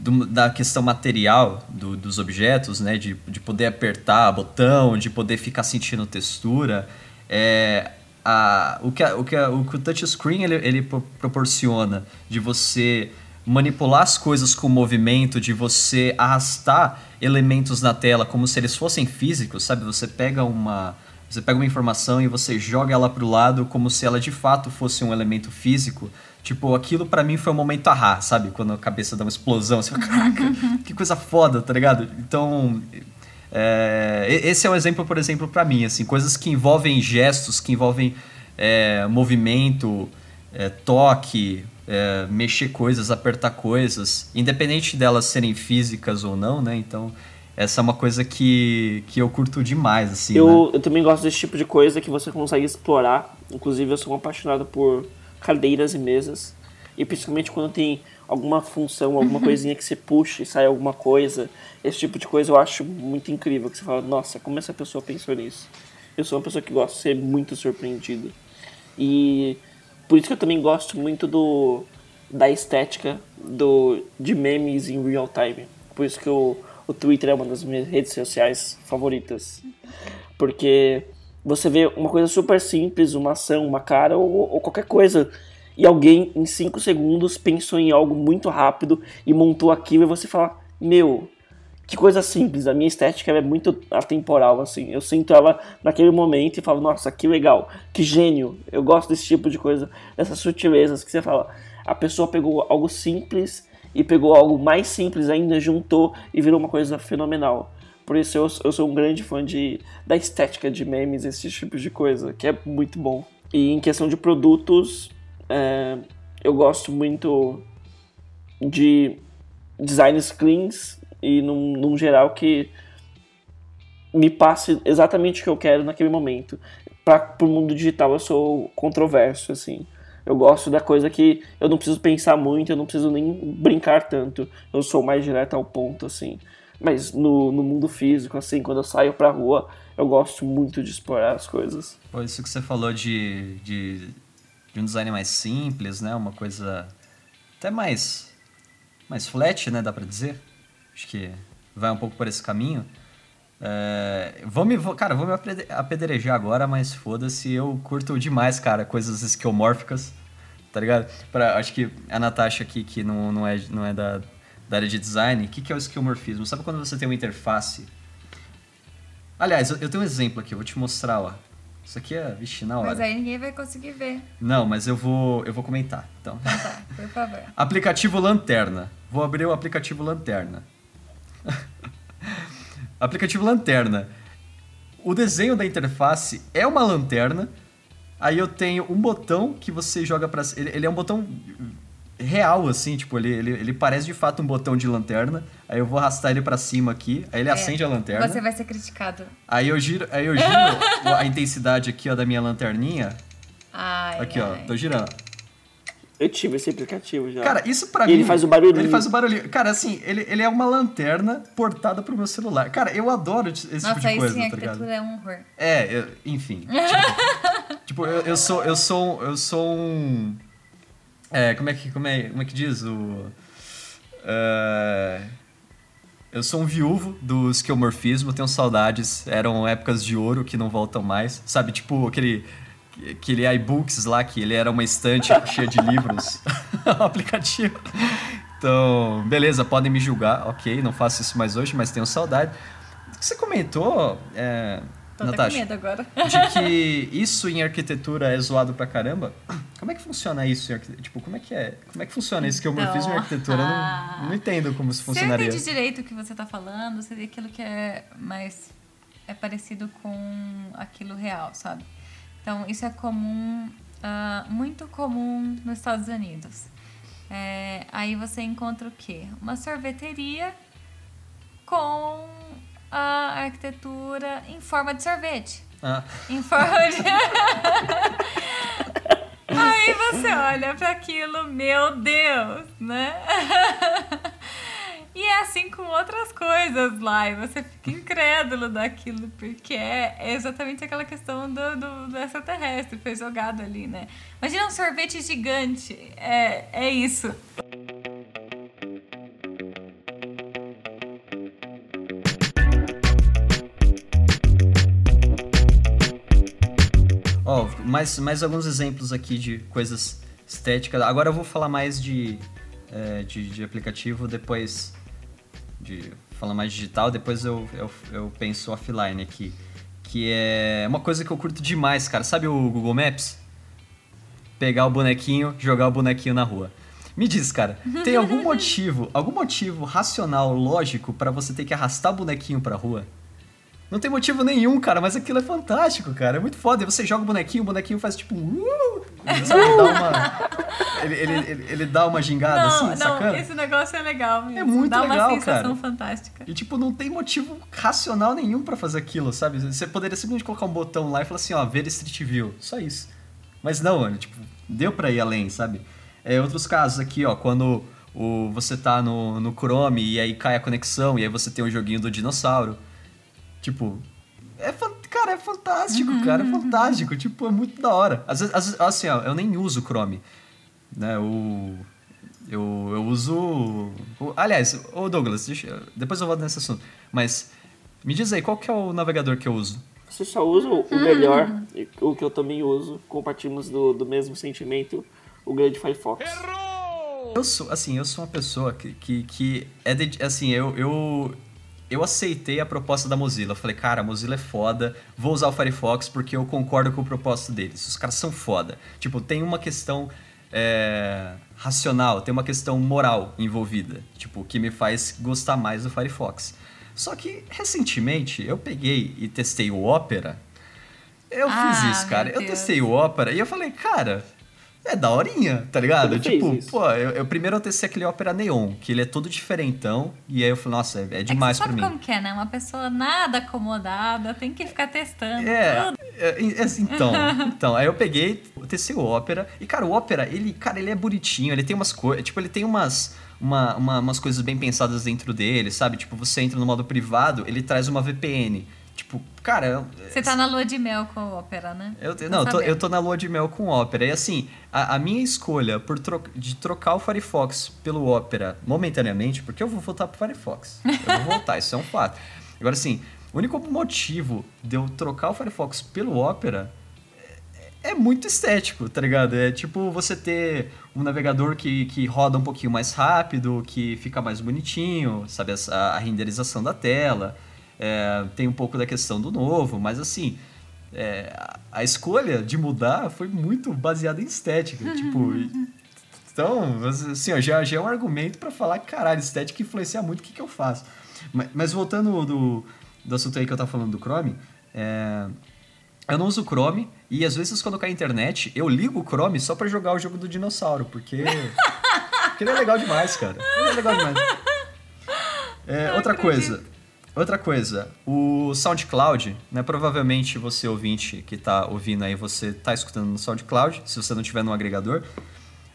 do- da questão material do- dos objetos, né, de, de poder apertar botão, de poder ficar sentindo textura, é, a, o, que a- o, que a- o que o touchscreen ele, ele pro- proporciona de você manipular as coisas com movimento, de você arrastar elementos na tela como se eles fossem físicos, sabe? Você pega uma você pega uma informação e você joga ela pro lado como se ela de fato fosse um elemento físico. Tipo, aquilo pra mim foi um momento ahá, sabe? Quando a cabeça dá uma explosão, fala, caraca, que coisa foda, tá ligado? Então, é, esse é um exemplo, por exemplo, pra mim, assim, coisas que envolvem gestos, que envolvem é, movimento, é, toque, é, mexer coisas, apertar coisas, independente delas serem físicas ou não, né? Então, essa é uma coisa que, que eu curto demais, assim, né? Eu, eu também gosto desse tipo de coisa que você consegue explorar. Inclusive, eu sou um apaixonado por cadeiras e mesas. E principalmente quando tem alguma função, alguma coisinha que você puxa e sai alguma coisa. Esse tipo de coisa eu acho muito incrível. Que você fala, nossa, como essa pessoa pensou nisso? Eu sou uma pessoa que gosta de ser muito surpreendido. E por isso que eu também gosto muito do da estética do de memes em real time. Por isso que o, o Twitter é uma das minhas redes sociais favoritas. Porque você vê uma coisa super simples, uma ação, uma cara ou, ou qualquer coisa. E alguém em 5 segundos pensou em algo muito rápido e montou aquilo e você fala, meu, que coisa simples. A minha estética é muito atemporal, assim. Eu sinto ela naquele momento e falo, nossa, que legal, que gênio. Eu gosto desse tipo de coisa, dessas sutilezas que você fala. A pessoa pegou algo simples e pegou algo mais simples ainda, juntou e virou uma coisa fenomenal. Por isso eu, eu sou um grande fã de, da estética de memes, esse tipo de coisa, que é muito bom. E em questão de produtos, é, eu gosto muito de designs cleans e num, num geral que me passe exatamente o que eu quero naquele momento. Para o mundo digital eu sou controverso, assim. Eu gosto da coisa que eu não preciso pensar muito, eu não preciso nem brincar tanto. Eu sou mais direto ao ponto, assim. Mas no, no mundo físico, assim, quando eu saio pra rua, eu gosto muito de explorar as coisas. Pô, isso que você falou de, de, de um design mais simples, né? Uma coisa até mais, mais flat, né? Dá pra dizer. Acho que vai um pouco por esse caminho. É, vou me, vou, cara, vou me apedrejar agora, mas foda-se, eu curto demais, cara, coisas esquemórficas, tá ligado? Pra, acho que a Natasha aqui, que não, não é, não é da, da área de design, o que, que é o esquemorfismo? Sabe quando você tem uma interface? Aliás, eu, tenho um exemplo aqui, eu vou te mostrar, ó. Isso aqui é, vixe, na hora. Mas aí ninguém vai conseguir ver. Não, mas eu vou, eu vou comentar, então. Tá, por favor. Aplicativo Lanterna. Vou abrir o aplicativo Lanterna. aplicativo Lanterna. O desenho da interface é uma lanterna. Aí eu tenho um botão que você joga pra. Ele, ele é um botão real, assim, tipo, ele, ele, ele parece de fato um botão de lanterna. Aí eu vou arrastar ele pra cima aqui. Aí ele acende a lanterna. Você vai ser criticado. Aí eu giro, aí eu giro a intensidade aqui, ó, da minha lanterninha. Ai, Aqui, ó, ai. tô girando. Eu tive esse aplicativo já. Cara, isso pra E mim. ele faz o barulhinho. Ele faz o barulhinho. Cara, assim, ele, ele é uma lanterna portada pro meu celular. Cara, eu adoro esse tipo Nossa, de aí coisa, sim, a tá ligado? arquitetura é um horror. É, eu- enfim. Tipo, tipo, eu, eu sou. Eu sou. Eu sou um. É, como é que. Como é, como é que diz? O. é, eu sou um viúvo do esquemorfismo, tenho saudades. Eram épocas de ouro que não voltam mais. Sabe, tipo aquele. Aquele iBooks lá, que ele era uma estante cheia de livros. o aplicativo. Então, beleza, podem me julgar, ok, não faço isso mais hoje, mas tenho saudade. Você comentou, é, Tô até com medo agora. De que isso em arquitetura é zoado pra caramba. Como é que funciona isso em arquitetura? Tipo, como é que é? Como é que funciona isso que eu então, fiz em arquitetura? Eu não, não entendo como isso funcionaria. Se eu entendi direito o que você tá falando, seria aquilo que é mais... É parecido com aquilo real, sabe? Então, isso é comum, uh, muito comum nos Estados Unidos. É, aí você encontra o quê? Uma sorveteria com a arquitetura em forma de sorvete. Ah. Em forma de. Aí você olha para aquilo, meu Deus, né? E é assim com outras coisas lá, e você fica incrédulo daquilo, porque é exatamente aquela questão do, do, do extraterrestre, foi jogado ali, né? Imagina um sorvete gigante, é, é isso. Ó, oh, mais, mais alguns exemplos aqui de coisas estéticas. Agora eu vou falar mais de, é, de, de, aplicativo, depois de falar mais digital, depois eu, eu, eu penso offline aqui. Que é uma coisa que eu curto demais, cara. Sabe o Google Maps? Pegar o bonequinho, jogar o bonequinho na rua. Me diz, cara, tem algum motivo, algum motivo racional, lógico, para você ter que arrastar o bonequinho pra rua? Não tem motivo nenhum, cara, mas aquilo é fantástico, cara. É muito foda. E você joga o bonequinho, o bonequinho faz tipo. Uh, sabe, dá uma, ele, ele, ele, ele, dá uma gingada não, assim, não, sacana? Esse negócio é legal mesmo. É muito dá legal, cara. Dá uma sensação cara. fantástica. E tipo, não tem motivo racional nenhum para fazer aquilo, sabe? Você poderia simplesmente colocar um botão lá e falar assim, ó, ver Street View. Só isso. Mas não, mano, tipo, deu pra ir além, sabe? É, outros casos aqui, ó, quando o, você tá no, no Chrome e aí cai a conexão e aí você tem um joguinho do dinossauro. Tipo, é, cara, é fantástico, uhum, cara, é fantástico. Tipo, é muito da hora. Às vezes, às vezes assim, ó, eu nem uso Chrome. Né, o... Eu, eu uso. O, aliás, ô Douglas, deixa, depois eu volto nesse assunto. Mas me diz aí, qual que é o navegador que eu uso? Você só usa o melhor, o que eu também uso. Compartimos do, do mesmo sentimento, o grande Firefox. Errou! Eu sou, assim, eu sou uma pessoa que, que, que é de, assim, eu, eu, eu aceitei a proposta da Mozilla. Eu falei, cara, a Mozilla é foda, vou usar o Firefox porque eu concordo com o propósito deles. Os caras são foda. Tipo, tem uma questão é, racional, tem uma questão moral envolvida, tipo, que me faz gostar mais do Firefox. Só que, recentemente, eu peguei e testei o Opera. Eu ah, fiz isso, cara. Eu testei o Opera e eu falei, cara, é daorinha, tá ligado? Tipo, pô, eu, eu, primeiro eu testei aquele Opera Neon, que ele é todo diferentão, e aí eu falei, nossa, é, é demais é pra mim. como que é, né? Uma pessoa nada acomodada, tem que ficar testando é, é, é então, então, aí eu peguei, testei o Opera, e cara, o Opera, ele, cara, ele é bonitinho, ele tem umas coisas, tipo, ele tem umas... Uma, uma, umas coisas bem pensadas dentro dele, sabe? Tipo, você entra no modo privado, ele traz uma VPN. Tipo, cara. Você tá na lua de mel com ópera, né? Eu, não, eu tô, eu tô na lua de mel com ópera. E assim, a, a minha escolha por tro, de trocar o Firefox pelo ópera momentaneamente, porque eu vou voltar pro Firefox. Eu vou voltar, isso é um fato. Agora, assim, o único motivo de eu trocar o Firefox pelo ópera é, é muito estético, tá ligado? É tipo você ter um navegador que, que roda um pouquinho mais rápido, que fica mais bonitinho, sabe? A, a renderização da tela. É, tem um pouco da questão do novo, mas assim, é, a escolha de mudar foi muito baseada em estética. tipo, então, assim, ó, já, já é um argumento para falar que, caralho, estética influencia muito o que, que eu faço. Mas, mas voltando do, do assunto aí que eu tava falando do Chrome, é, eu não uso Chrome e às vezes quando cai a internet, eu ligo o Chrome só para jogar o jogo do dinossauro, porque, porque ele é legal demais, cara. Ele é legal demais. É, outra acredito. coisa, Outra coisa, o SoundCloud, né? Provavelmente você ouvinte que está ouvindo aí, você está escutando no SoundCloud, se você não tiver no agregador.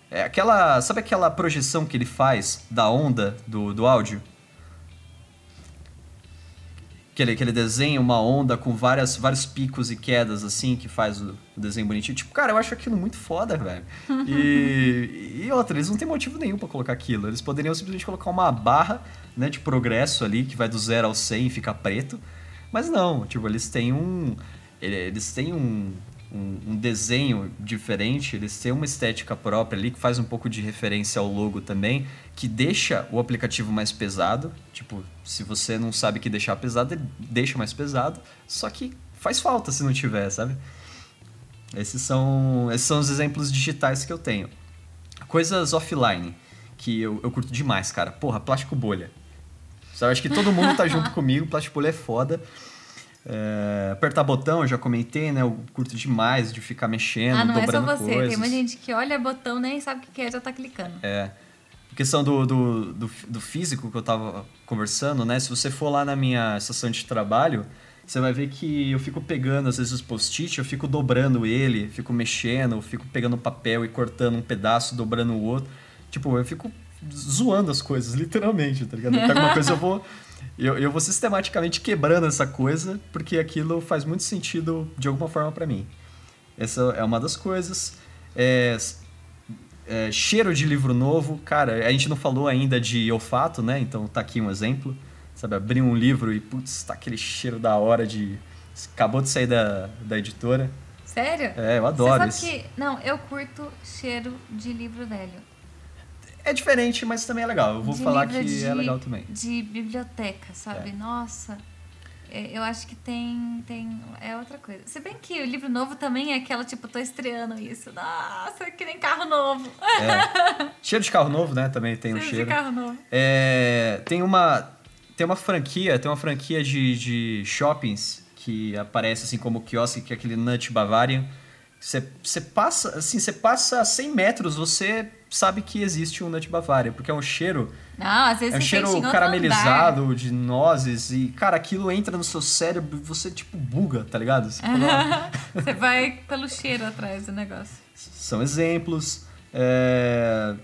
É aquela, sabe aquela projeção que ele faz da onda do, do áudio? Que ele, que ele desenha uma onda com várias, vários picos e quedas, assim, que faz o, o desenho bonitinho. Tipo, cara, eu acho aquilo muito foda, velho. E, e outra, eles não tem motivo nenhum para colocar aquilo. Eles poderiam simplesmente colocar uma barra né, de progresso ali, que vai do zero ao 100 e fica preto. Mas não, tipo, eles têm um. Eles têm um, um, um, desenho diferente, eles têm uma estética própria ali, que faz um pouco de referência ao logo também, que deixa o aplicativo mais pesado. Tipo, se você não sabe que deixar pesado, ele deixa mais pesado. Só que faz falta se não tiver, sabe? Esses são, esses são os exemplos digitais que eu tenho. Coisas offline, que eu, eu curto demais, cara. Porra, plástico bolha. Eu acho que todo mundo tá junto comigo, plástico bolha é foda. É, apertar botão, eu já comentei, né? Eu curto demais de ficar mexendo, ah, não dobrando é só você. coisas. Tem uma gente que olha botão nem sabe o que é, já tá clicando. É. A questão do, do, do, do, físico que eu tava conversando, né? Se você for lá na minha estação de trabalho, você vai ver que eu fico pegando, às vezes, os post-it, eu fico dobrando ele, fico mexendo, fico pegando papel e cortando um pedaço, dobrando o outro. Tipo, eu fico zoando as coisas, literalmente, tá ligado? Eu pego uma coisa, eu vou eu, eu vou sistematicamente quebrando essa coisa, porque aquilo faz muito sentido de alguma forma para mim. Essa é uma das coisas. É, é, cheiro de livro novo, cara, a gente não falou ainda de olfato, né? Então tá aqui um exemplo. Sabe, abrir um livro e, putz, tá aquele cheiro da hora de. Acabou de sair da, da editora. Sério? É, eu adoro Você sabe isso. Que, não, eu curto cheiro de livro velho. É diferente, mas também é legal. Eu vou de falar que de, é legal também. De biblioteca, sabe? É. Nossa. É, eu acho que tem, tem. É outra coisa. Se bem que o livro novo também é aquela, tipo, tô estreando isso. Nossa, que nem carro novo. É. cheiro de carro novo, né? Também tem cheiro um cheiro. de carro novo. É, tem uma. Tem uma franquia, tem uma franquia de, de shoppings que aparece assim como quiosque, que é aquele Nut Bavarian. Você passa, assim, você passa 100 metros, você sabe que existe um Nut Bavária, porque é um cheiro. Não, às vezes é um cheiro caramelizado de nozes e, cara, aquilo entra no seu cérebro e você, tipo, buga, tá ligado? Você, fala, você vai pelo cheiro atrás do negócio. São exemplos. É...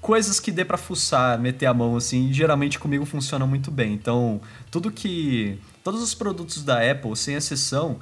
Coisas que dê para fuçar, meter a mão, assim, geralmente comigo funciona muito bem. Então, tudo que. Todos os produtos da Apple, sem exceção,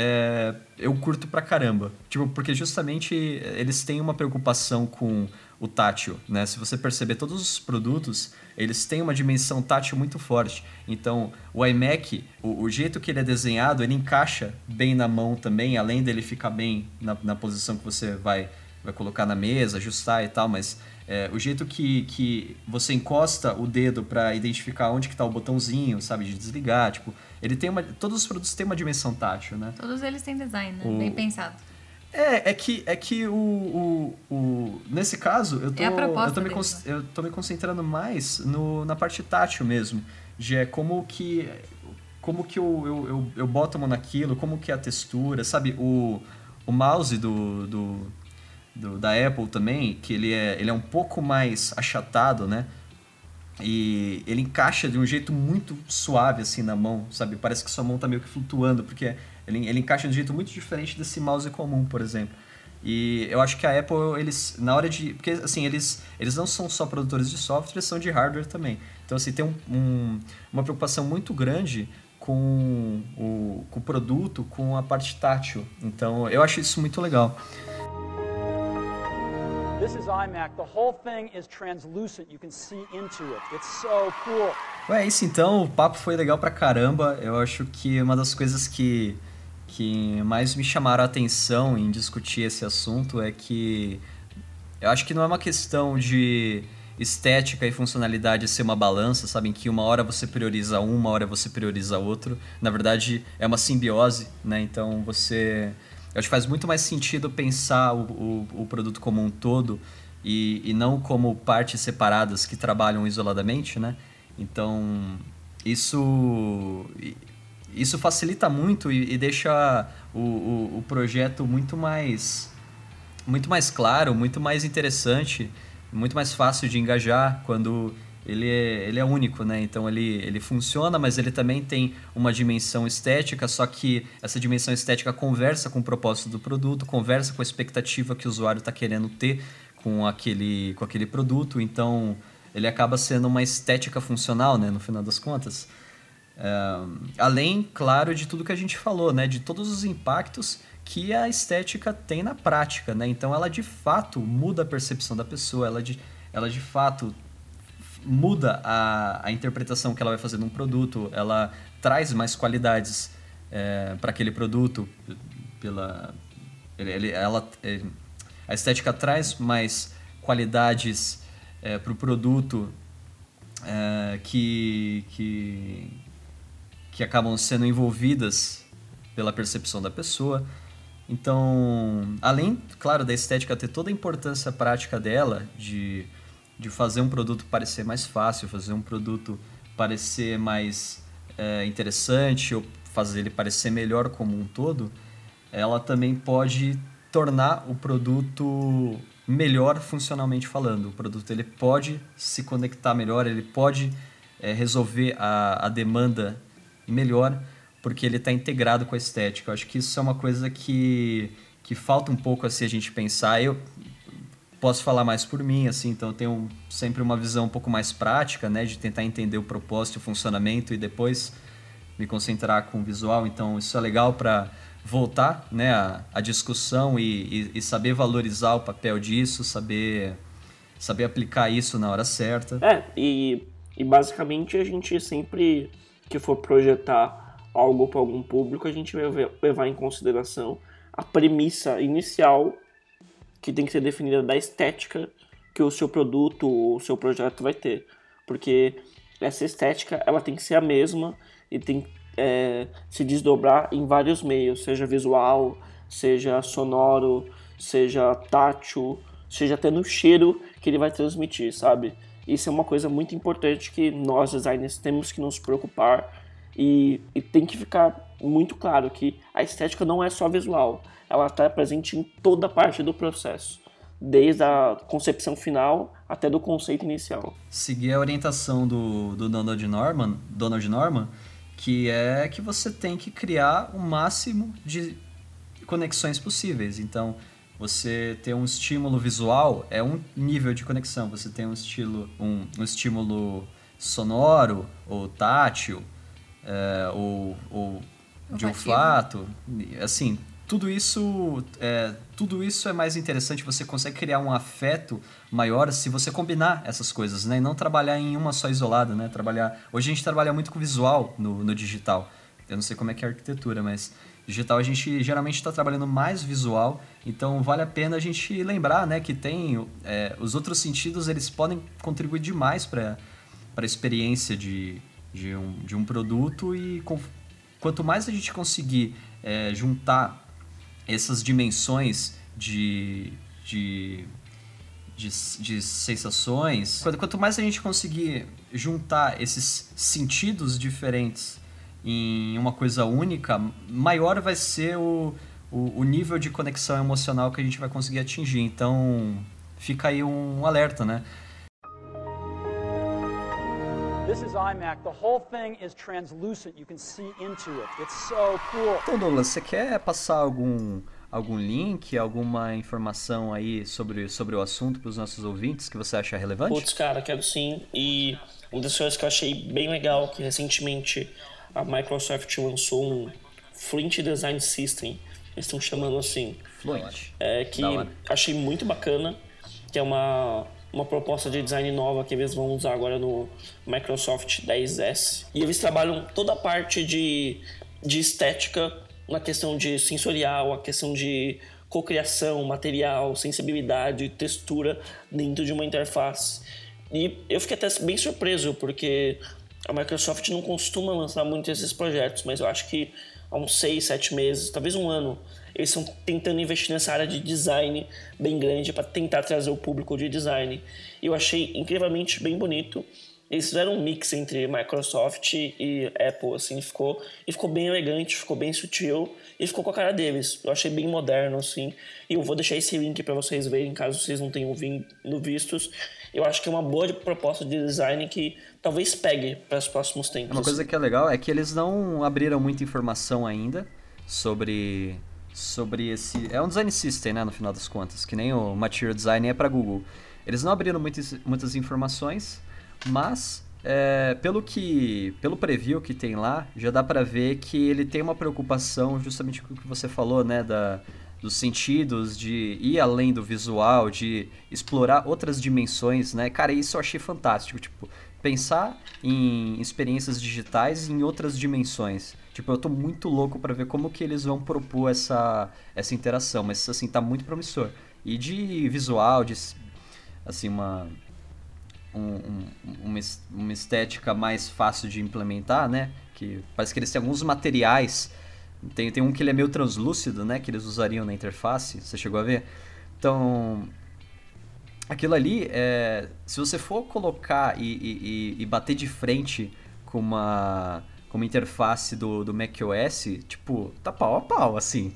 é, eu curto pra caramba. Tipo, porque justamente eles têm uma preocupação com o tátil, né? Se você perceber, todos os produtos, eles têm uma dimensão tátil muito forte. Então, o iMac, o, o jeito que ele é desenhado, ele encaixa bem na mão também, além dele ficar bem na, na posição que você vai, vai colocar na mesa, ajustar e tal, mas é, o jeito que, que você encosta o dedo para identificar onde que tá o botãozinho, sabe, de desligar, tipo, ele tem uma, todos os produtos têm uma dimensão tátil, né? Todos eles têm design, né? O... Bem pensado. É, é que, é que o, o, o nesse caso eu tô, é eu, tô me eu tô me concentrando mais no, na parte tátil mesmo, de é como que como que eu, eu, eu, eu boto a mão naquilo, como que é a textura, sabe? O, o mouse do, do, do, da Apple também, que ele é, ele é um pouco mais achatado, né? E ele encaixa de um jeito muito suave assim na mão, sabe? Parece que sua mão tá meio que flutuando, porque ele, ele encaixa de um jeito muito diferente desse mouse comum, por exemplo. E eu acho que a Apple, eles, na hora de. Porque, assim, eles, eles não são só produtores de software, são de hardware também. Então, assim, tem um, um, uma preocupação muito grande com o, com o produto, com a parte tátil. Então, eu acho isso muito legal. This is iMac. The whole thing is translucent. You can see into it. It's so cool. Ué, é isso então. O papo foi legal pra caramba. Eu acho que uma das coisas que, que mais me chamaram a atenção em discutir esse assunto é que eu acho que não é uma questão de estética e funcionalidade ser uma balança, sabe? Em que uma hora você prioriza um, uma hora você prioriza outro. Na verdade, é uma simbiose, né? Então você acho que faz muito mais sentido pensar o, o, o produto como um todo e, e não como partes separadas que trabalham isoladamente, né? Então, isso, isso facilita muito e, e deixa o, o, o, projeto muito mais, muito mais claro, muito mais interessante, muito mais fácil de engajar quando ele é, ele é único, né? Então ele, ele funciona, mas ele também tem uma dimensão estética, só que essa dimensão estética conversa com o propósito do produto, conversa com a expectativa que o usuário está querendo ter com aquele, com aquele produto, então ele acaba sendo uma estética funcional, né? No final das contas. É, além, claro, de tudo que a gente falou, né? De todos os impactos que a estética tem na prática, né? Então ela de fato muda a percepção da pessoa, ela de, ela de fato muda a, a interpretação que ela vai fazer num produto, ela traz mais qualidades é, para aquele produto, pela, ele, ela, é, a estética traz mais qualidades é, para o produto é, que, que, que acabam sendo envolvidas pela percepção da pessoa. Então, além, claro, da estética ter toda a importância prática dela, de, de fazer um produto parecer mais fácil, fazer um produto parecer mais é, interessante, ou fazer ele parecer melhor como um todo, ela também pode tornar o produto melhor funcionalmente falando. O produto ele pode se conectar melhor, ele pode é, resolver a, a demanda melhor porque ele está integrado com a estética. Eu acho que isso é uma coisa que, que falta um pouco assim a gente pensar. Eu posso falar mais por mim, assim, então eu tenho sempre uma visão um pouco mais prática, né, de tentar entender o propósito, o funcionamento e depois me concentrar com o visual. Então isso é legal para voltar, né, a, a discussão e, e, e saber valorizar o papel disso, saber saber aplicar isso na hora certa. É, e, e basicamente a gente sempre que for projetar algo para algum público, a gente vai levar em consideração a premissa inicial que tem que ser definida da estética que o seu produto ou o seu projeto vai ter. Porque essa estética ela tem que ser a mesma e tem que é, se desdobrar em vários meios, seja visual, seja sonoro, seja tátil, seja até no cheiro que ele vai transmitir, sabe? Isso é uma coisa muito importante que nós designers temos que nos preocupar e, e tem que ficar muito claro que a estética não é só visual, ela está presente em toda parte do processo, desde a concepção final até do conceito inicial. Seguir a orientação do, do Donald Norman, Donald Norman, que é que você tem que criar o máximo de conexões possíveis. Então, você ter um estímulo visual é um nível de conexão. Você tem um estilo, um, um estímulo sonoro ou tátil é, ou, ou de olfato, assim, tudo isso é, tudo isso é mais interessante. Você consegue criar um afeto maior se você combinar essas coisas, né? E não trabalhar em uma só isolada, né? Trabalhar. Hoje a gente trabalha muito com visual no, no digital. Eu não sei como é que é a arquitetura, mas digital a gente geralmente está trabalhando mais visual. Então vale a pena a gente lembrar, né? Que tem é, os outros sentidos eles podem contribuir demais para para a experiência de de um, de um produto e com, quanto mais a gente conseguir é, juntar essas dimensões de, de, de, de, sensações, quanto mais a gente conseguir juntar esses sentidos diferentes em uma coisa única, maior vai ser o, o, o nível de conexão emocional que a gente vai conseguir atingir. Então, fica aí um alerta, né? This is iMac. The whole thing is translucent. You can see into it. It's so cool. Então, Douglas, você quer passar algum algum link, alguma informação aí sobre, sobre o assunto para os nossos ouvintes que você acha relevante? Putz, cara, quero sim. E uma das coisas que eu achei bem legal que recentemente a Microsoft lançou um Flint Design System. Eles estão chamando assim. Fluent. É que achei muito bacana, que é uma uma proposta de design nova que eles vão usar agora no Microsoft 10S. E eles trabalham toda a parte de, de estética na questão de sensorial, a questão de cocriação, material, sensibilidade, textura dentro de uma interface. E eu fiquei até bem surpreso, porque a Microsoft não costuma lançar muito esses projetos, mas eu acho que há uns 6, 7 meses, talvez um ano, eles estão tentando investir nessa área de design bem grande para tentar trazer o público de design. E eu achei incrivelmente bem bonito. Eles fizeram um mix entre Microsoft e Apple, assim, ficou, e ficou bem elegante, ficou bem sutil e ficou com a cara deles. Eu achei bem moderno, assim. E eu vou deixar esse link para vocês verem, caso vocês não tenham vindo vistos. Eu acho que é uma boa proposta de design que talvez pegue para os próximos tempos. Uma coisa que é legal é que eles não abriram muita informação ainda sobre sobre esse. É um design system, né, no final das contas, que nem o Material Design é para Google. Eles não abriram muitas, muitas informações, mas é, pelo que pelo preview que tem lá, já dá para ver que ele tem uma preocupação justamente com o que você falou, né, da, dos sentidos, de ir além do visual, de explorar outras dimensões, né? Cara, isso eu achei fantástico, tipo, pensar em experiências digitais em outras dimensões. Tipo, eu tô muito louco para ver como que eles vão propor essa, essa interação, mas assim, tá muito promissor. E de visual, de assim, uma, um, um, uma, estética mais fácil de implementar, né? Que parece que eles têm alguns materiais Tem, tem um que ele é meio translúcido, né? Que eles usariam na interface. Você chegou a ver? Então, aquilo ali, é, se você for colocar e, e, e, bater de frente com uma, com uma interface do, do macOS, tipo, tá pau a pau, assim.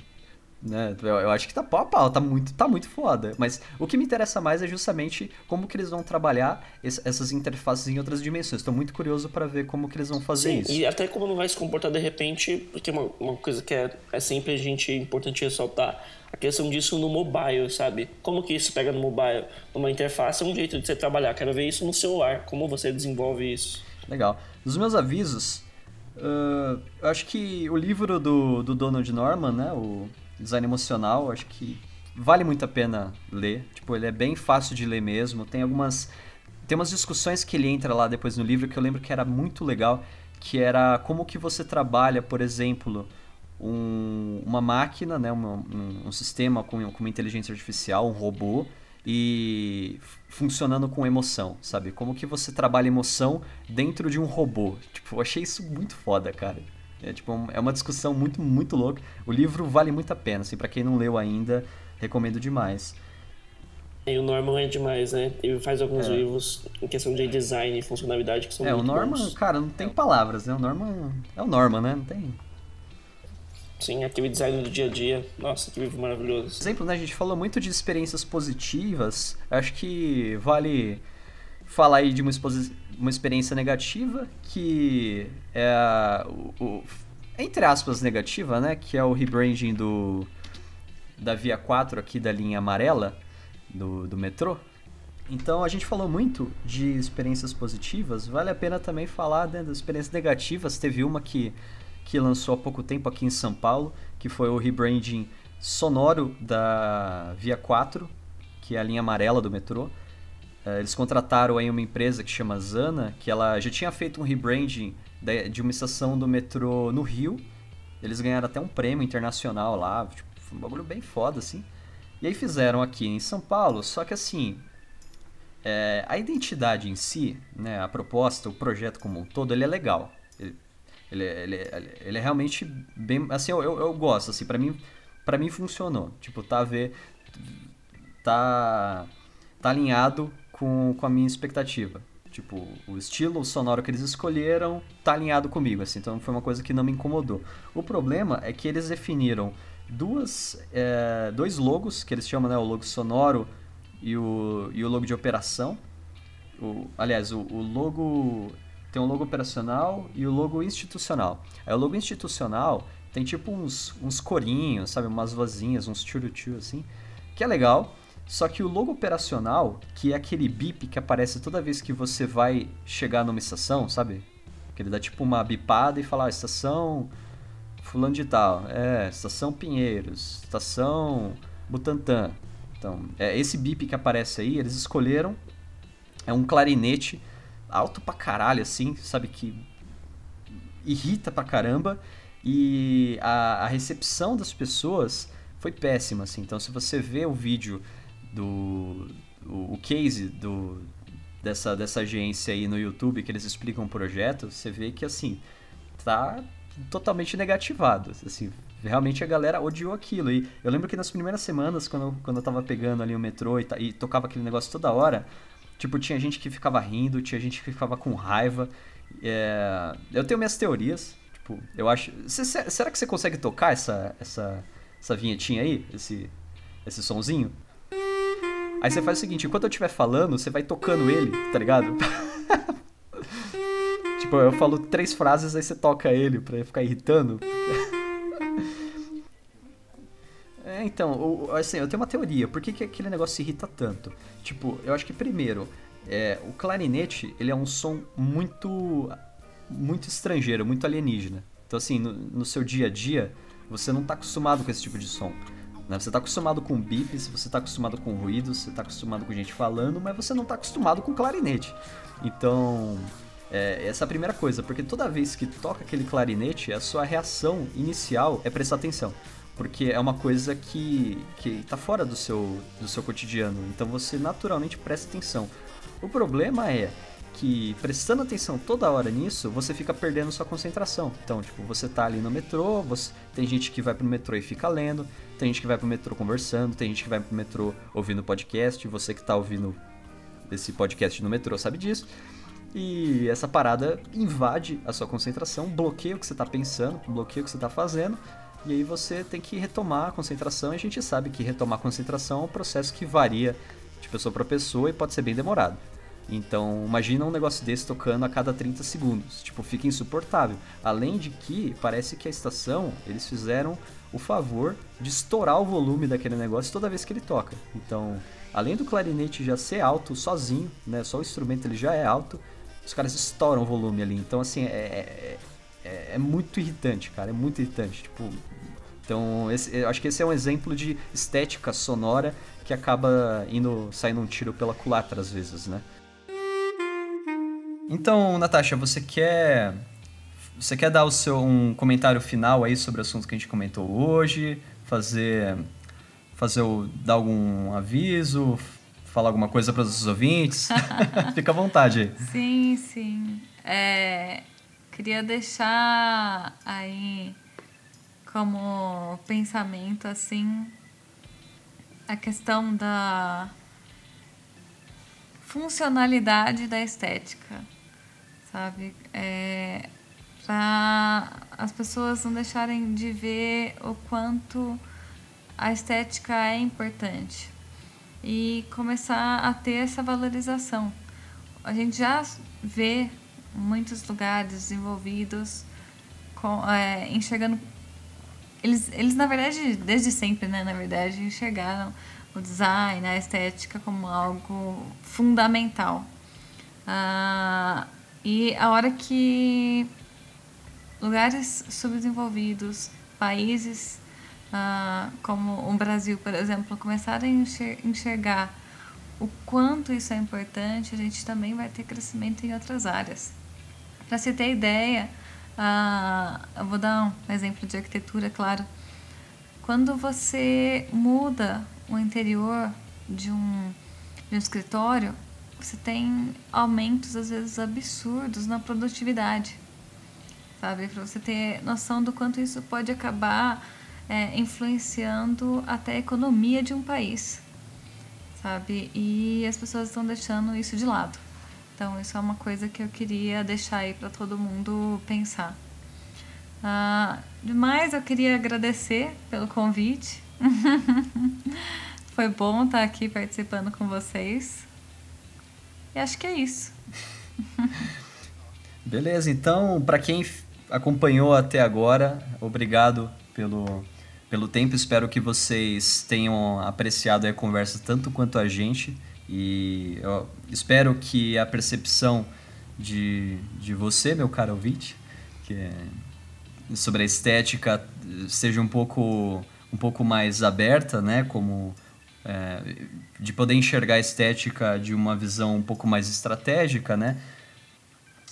Né? Eu, eu, acho que tá pau a pau, tá muito, tá muito foda. Mas o que me interessa mais é justamente como que eles vão trabalhar esse, essas interfaces em outras dimensões. Estou muito curioso para ver como que eles vão fazer Sim, isso. E até como não vai se comportar de repente, porque uma, uma coisa que é, é sempre a gente importante ressaltar, a questão disso no mobile, sabe? Como que isso pega no mobile? Numa interface é um jeito de você trabalhar. Quero ver isso no celular. Como você desenvolve isso? Legal. Dos meus avisos, uh, acho que o livro do, do Donald Norman, né? O design emocional, acho que vale muito a pena ler. Tipo, ele é bem fácil de ler mesmo. Tem algumas tem umas discussões que ele entra lá depois no livro que eu lembro que era muito legal, que era como que você trabalha, por exemplo, um, uma máquina, né, um, um, sistema com, com uma inteligência artificial, um robô, e funcionando com emoção, sabe? Como que você trabalha emoção dentro de um robô. Tipo, eu achei isso muito foda, cara. É, tipo, é uma discussão muito, muito louca. O livro vale muito a pena, assim, para quem não leu ainda, recomendo demais. E o Norman é demais, né? Ele faz alguns é. livros em questão de design e funcionalidade que são é, muito o Norman, bons. cara, não tem palavras, né? O Norman é o Norman, né? Não tem... Sim, aquele design do dia a dia. Nossa, que livro maravilhoso. Exemplo, né, a gente falou muito de experiências positivas. Acho que vale falar aí de uma, uma experiência negativa, que é o, o, entre aspas negativa, né, que é o rebranding do da Via 4 aqui da linha amarela do, do metrô. Então a gente falou muito de experiências positivas, vale a pena também falar né, das experiências negativas. Teve uma que, que lançou há pouco tempo aqui em São Paulo, que foi o rebranding sonoro da Via 4, que é a linha amarela do metrô. É, eles contrataram aí uma empresa que chama Zana, que ela já tinha feito um rebranding de uma estação do metrô no Rio. Eles ganharam até um prêmio internacional lá, tipo, foi um bagulho bem foda, assim. E aí fizeram aqui em São Paulo, só que assim, é, a identidade em si, né, a proposta, o projeto como um todo, ele é legal. Ele, ele, ele, ele é realmente bem, assim, eu, eu, eu gosto, assim, para mim, para mim funcionou. Tipo, tá a ver, tá, tá alinhado com, com a minha expectativa. Tipo, o estilo sonoro que eles escolheram tá alinhado comigo, assim, então foi uma coisa que não me incomodou. O problema é que eles definiram duas, é, dois logos, que eles chamam, né, o logo sonoro e o, e o logo de operação. O, aliás, o, o logo tem um logo operacional e o logo institucional. Aí o logo institucional tem tipo uns, uns corinhos, sabe, umas vozinhas, uns tchuru assim, que é legal. Só que o logo operacional, que é aquele bip que aparece toda vez que você vai chegar numa estação, sabe? Que ele dá tipo uma bipada e fala, ah, estação fulano de tal, é, estação Pinheiros, estação Butantã. Então, é, esse bip que aparece aí, eles escolheram, é um clarinete alto pra caralho, assim, sabe, que irrita pra caramba, e a, a recepção das pessoas foi péssima, assim. Então, se você vê o vídeo do o, o case do, dessa, dessa agência aí no YouTube que eles explicam o projeto, você vê que assim, tá totalmente negativado. Assim, realmente a galera odiou aquilo. E eu lembro que nas primeiras semanas, quando eu, quando eu tava pegando ali o metrô e, e tocava aquele negócio toda hora, tipo, tinha gente que ficava rindo, tinha gente que ficava com raiva. É... Eu tenho minhas teorias. Tipo, eu acho. será que você consegue tocar essa, essa, essa vinhetinha aí? Esse, esse sonzinho? Aí você faz o seguinte, enquanto eu estiver falando, você vai tocando ele, tá ligado? tipo, eu falo três frases, aí você toca ele pra ficar irritando. é, então, assim, eu tenho uma teoria. Por que, que aquele negócio se irrita tanto? Tipo, eu acho que primeiro, é, o clarinete, ele é um som muito muito estrangeiro, muito alienígena. Então, assim, no, no seu dia a dia, você não tá acostumado com esse tipo de som. Né? Você está acostumado com bips, você está acostumado com ruídos, você está acostumado com gente falando, mas você não está acostumado com clarinete. Então, é, essa é a primeira coisa, porque toda vez que toca aquele clarinete, a sua reação inicial é prestar atenção. Porque é uma coisa que, que tá fora do seu, do seu cotidiano, então você naturalmente presta atenção. O problema é que prestando atenção toda hora nisso, você fica perdendo sua concentração. Então, tipo, você tá ali no metrô, você... tem gente que vai pro metrô e fica lendo, tem gente que vai pro metrô conversando, tem gente que vai pro metrô ouvindo podcast, você que tá ouvindo esse podcast no metrô sabe disso. E essa parada invade a sua concentração, bloqueia o que você tá pensando, bloqueia o que você tá fazendo, e aí você tem que retomar a concentração, e a gente sabe que retomar a concentração é um processo que varia de pessoa para pessoa e pode ser bem demorado. Então, imagina um negócio desse tocando a cada 30 segundos. Tipo, fica insuportável. Além de que parece que a estação, eles fizeram o favor de estourar o volume daquele negócio toda vez que ele toca. Então, além do clarinete já ser alto sozinho, né, só o instrumento ele já é alto, os caras estouram o volume ali. Então, assim, é, é, é, muito irritante, cara, é muito irritante. Tipo, então, esse, eu acho que esse é um exemplo de estética sonora que acaba indo saindo um tiro pela culatra às vezes, né? Então, Natasha, você quer você quer dar o seu um comentário final aí sobre o assunto que a gente comentou hoje, fazer fazer o, dar algum aviso, falar alguma coisa para os ouvintes? Fica à vontade. Sim, sim. É, queria deixar aí como pensamento assim a questão da funcionalidade da estética, sabe? É, para as pessoas não deixarem de ver o quanto a estética é importante e começar a ter essa valorização. A gente já vê muitos lugares desenvolvidos com, é, enxergando eles, eles na verdade desde sempre né na verdade enxergaram o design, a estética como algo fundamental. Ah, e a hora que lugares subdesenvolvidos, países ah, como o Brasil, por exemplo, começarem a enxergar o quanto isso é importante, a gente também vai ter crescimento em outras áreas. Para você ter ideia, ah, eu vou dar um exemplo de arquitetura, claro. Quando você muda o interior de um, de um escritório, você tem aumentos às vezes absurdos na produtividade, sabe? Para você ter noção do quanto isso pode acabar é, influenciando até a economia de um país, sabe? E as pessoas estão deixando isso de lado. Então, isso é uma coisa que eu queria deixar aí para todo mundo pensar. Ah, demais, eu queria agradecer pelo convite. Foi bom estar aqui participando com vocês. E acho que é isso. Beleza, então, para quem acompanhou até agora, obrigado pelo, pelo tempo. Espero que vocês tenham apreciado a conversa tanto quanto a gente. E eu espero que a percepção de, de você, meu caro ouvinte, que é sobre a estética seja um pouco um pouco mais aberta, né? Como é, de poder enxergar a estética de uma visão um pouco mais estratégica, né?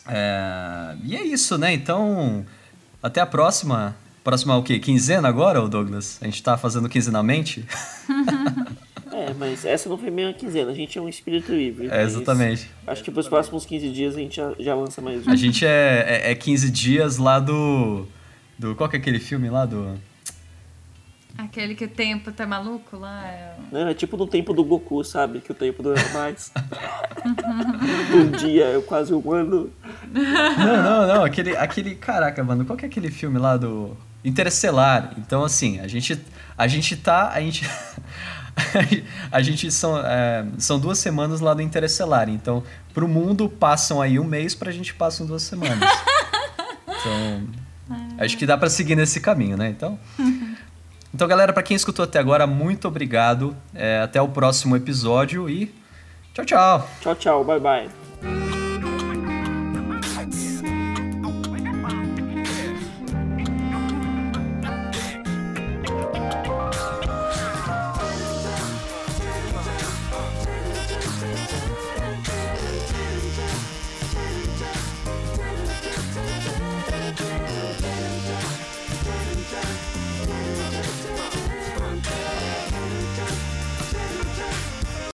É, e é isso, né? Então, até a próxima. Próxima o quê? Quinzena agora, Douglas? A gente tá fazendo quinzenalmente? é, mas essa não foi meio uma quinzena, a gente é um espírito livre. É, exatamente. Acho que pros próximos 15 dias a gente já, já lança mais um. A gente é, é, é 15 dias lá do, do. Qual que é aquele filme lá do. Aquele que o tempo tá maluco lá. É... Não, é tipo no tempo do Goku, sabe? Que o tempo dura mais. um dia é quase um ano. Não, não, não. Aquele, aquele. Caraca, mano, qual que é aquele filme lá do. Interestelar. Então, assim, a gente, a gente tá. A gente. a gente são, é, são duas semanas lá do Interestelar. Então, pro mundo passam aí um mês, pra gente passam duas semanas. Então, acho que dá para seguir nesse caminho, né? Então. Então, galera, para quem escutou até agora, muito obrigado. É, até o próximo episódio e tchau, tchau. Tchau, tchau. Bye, bye.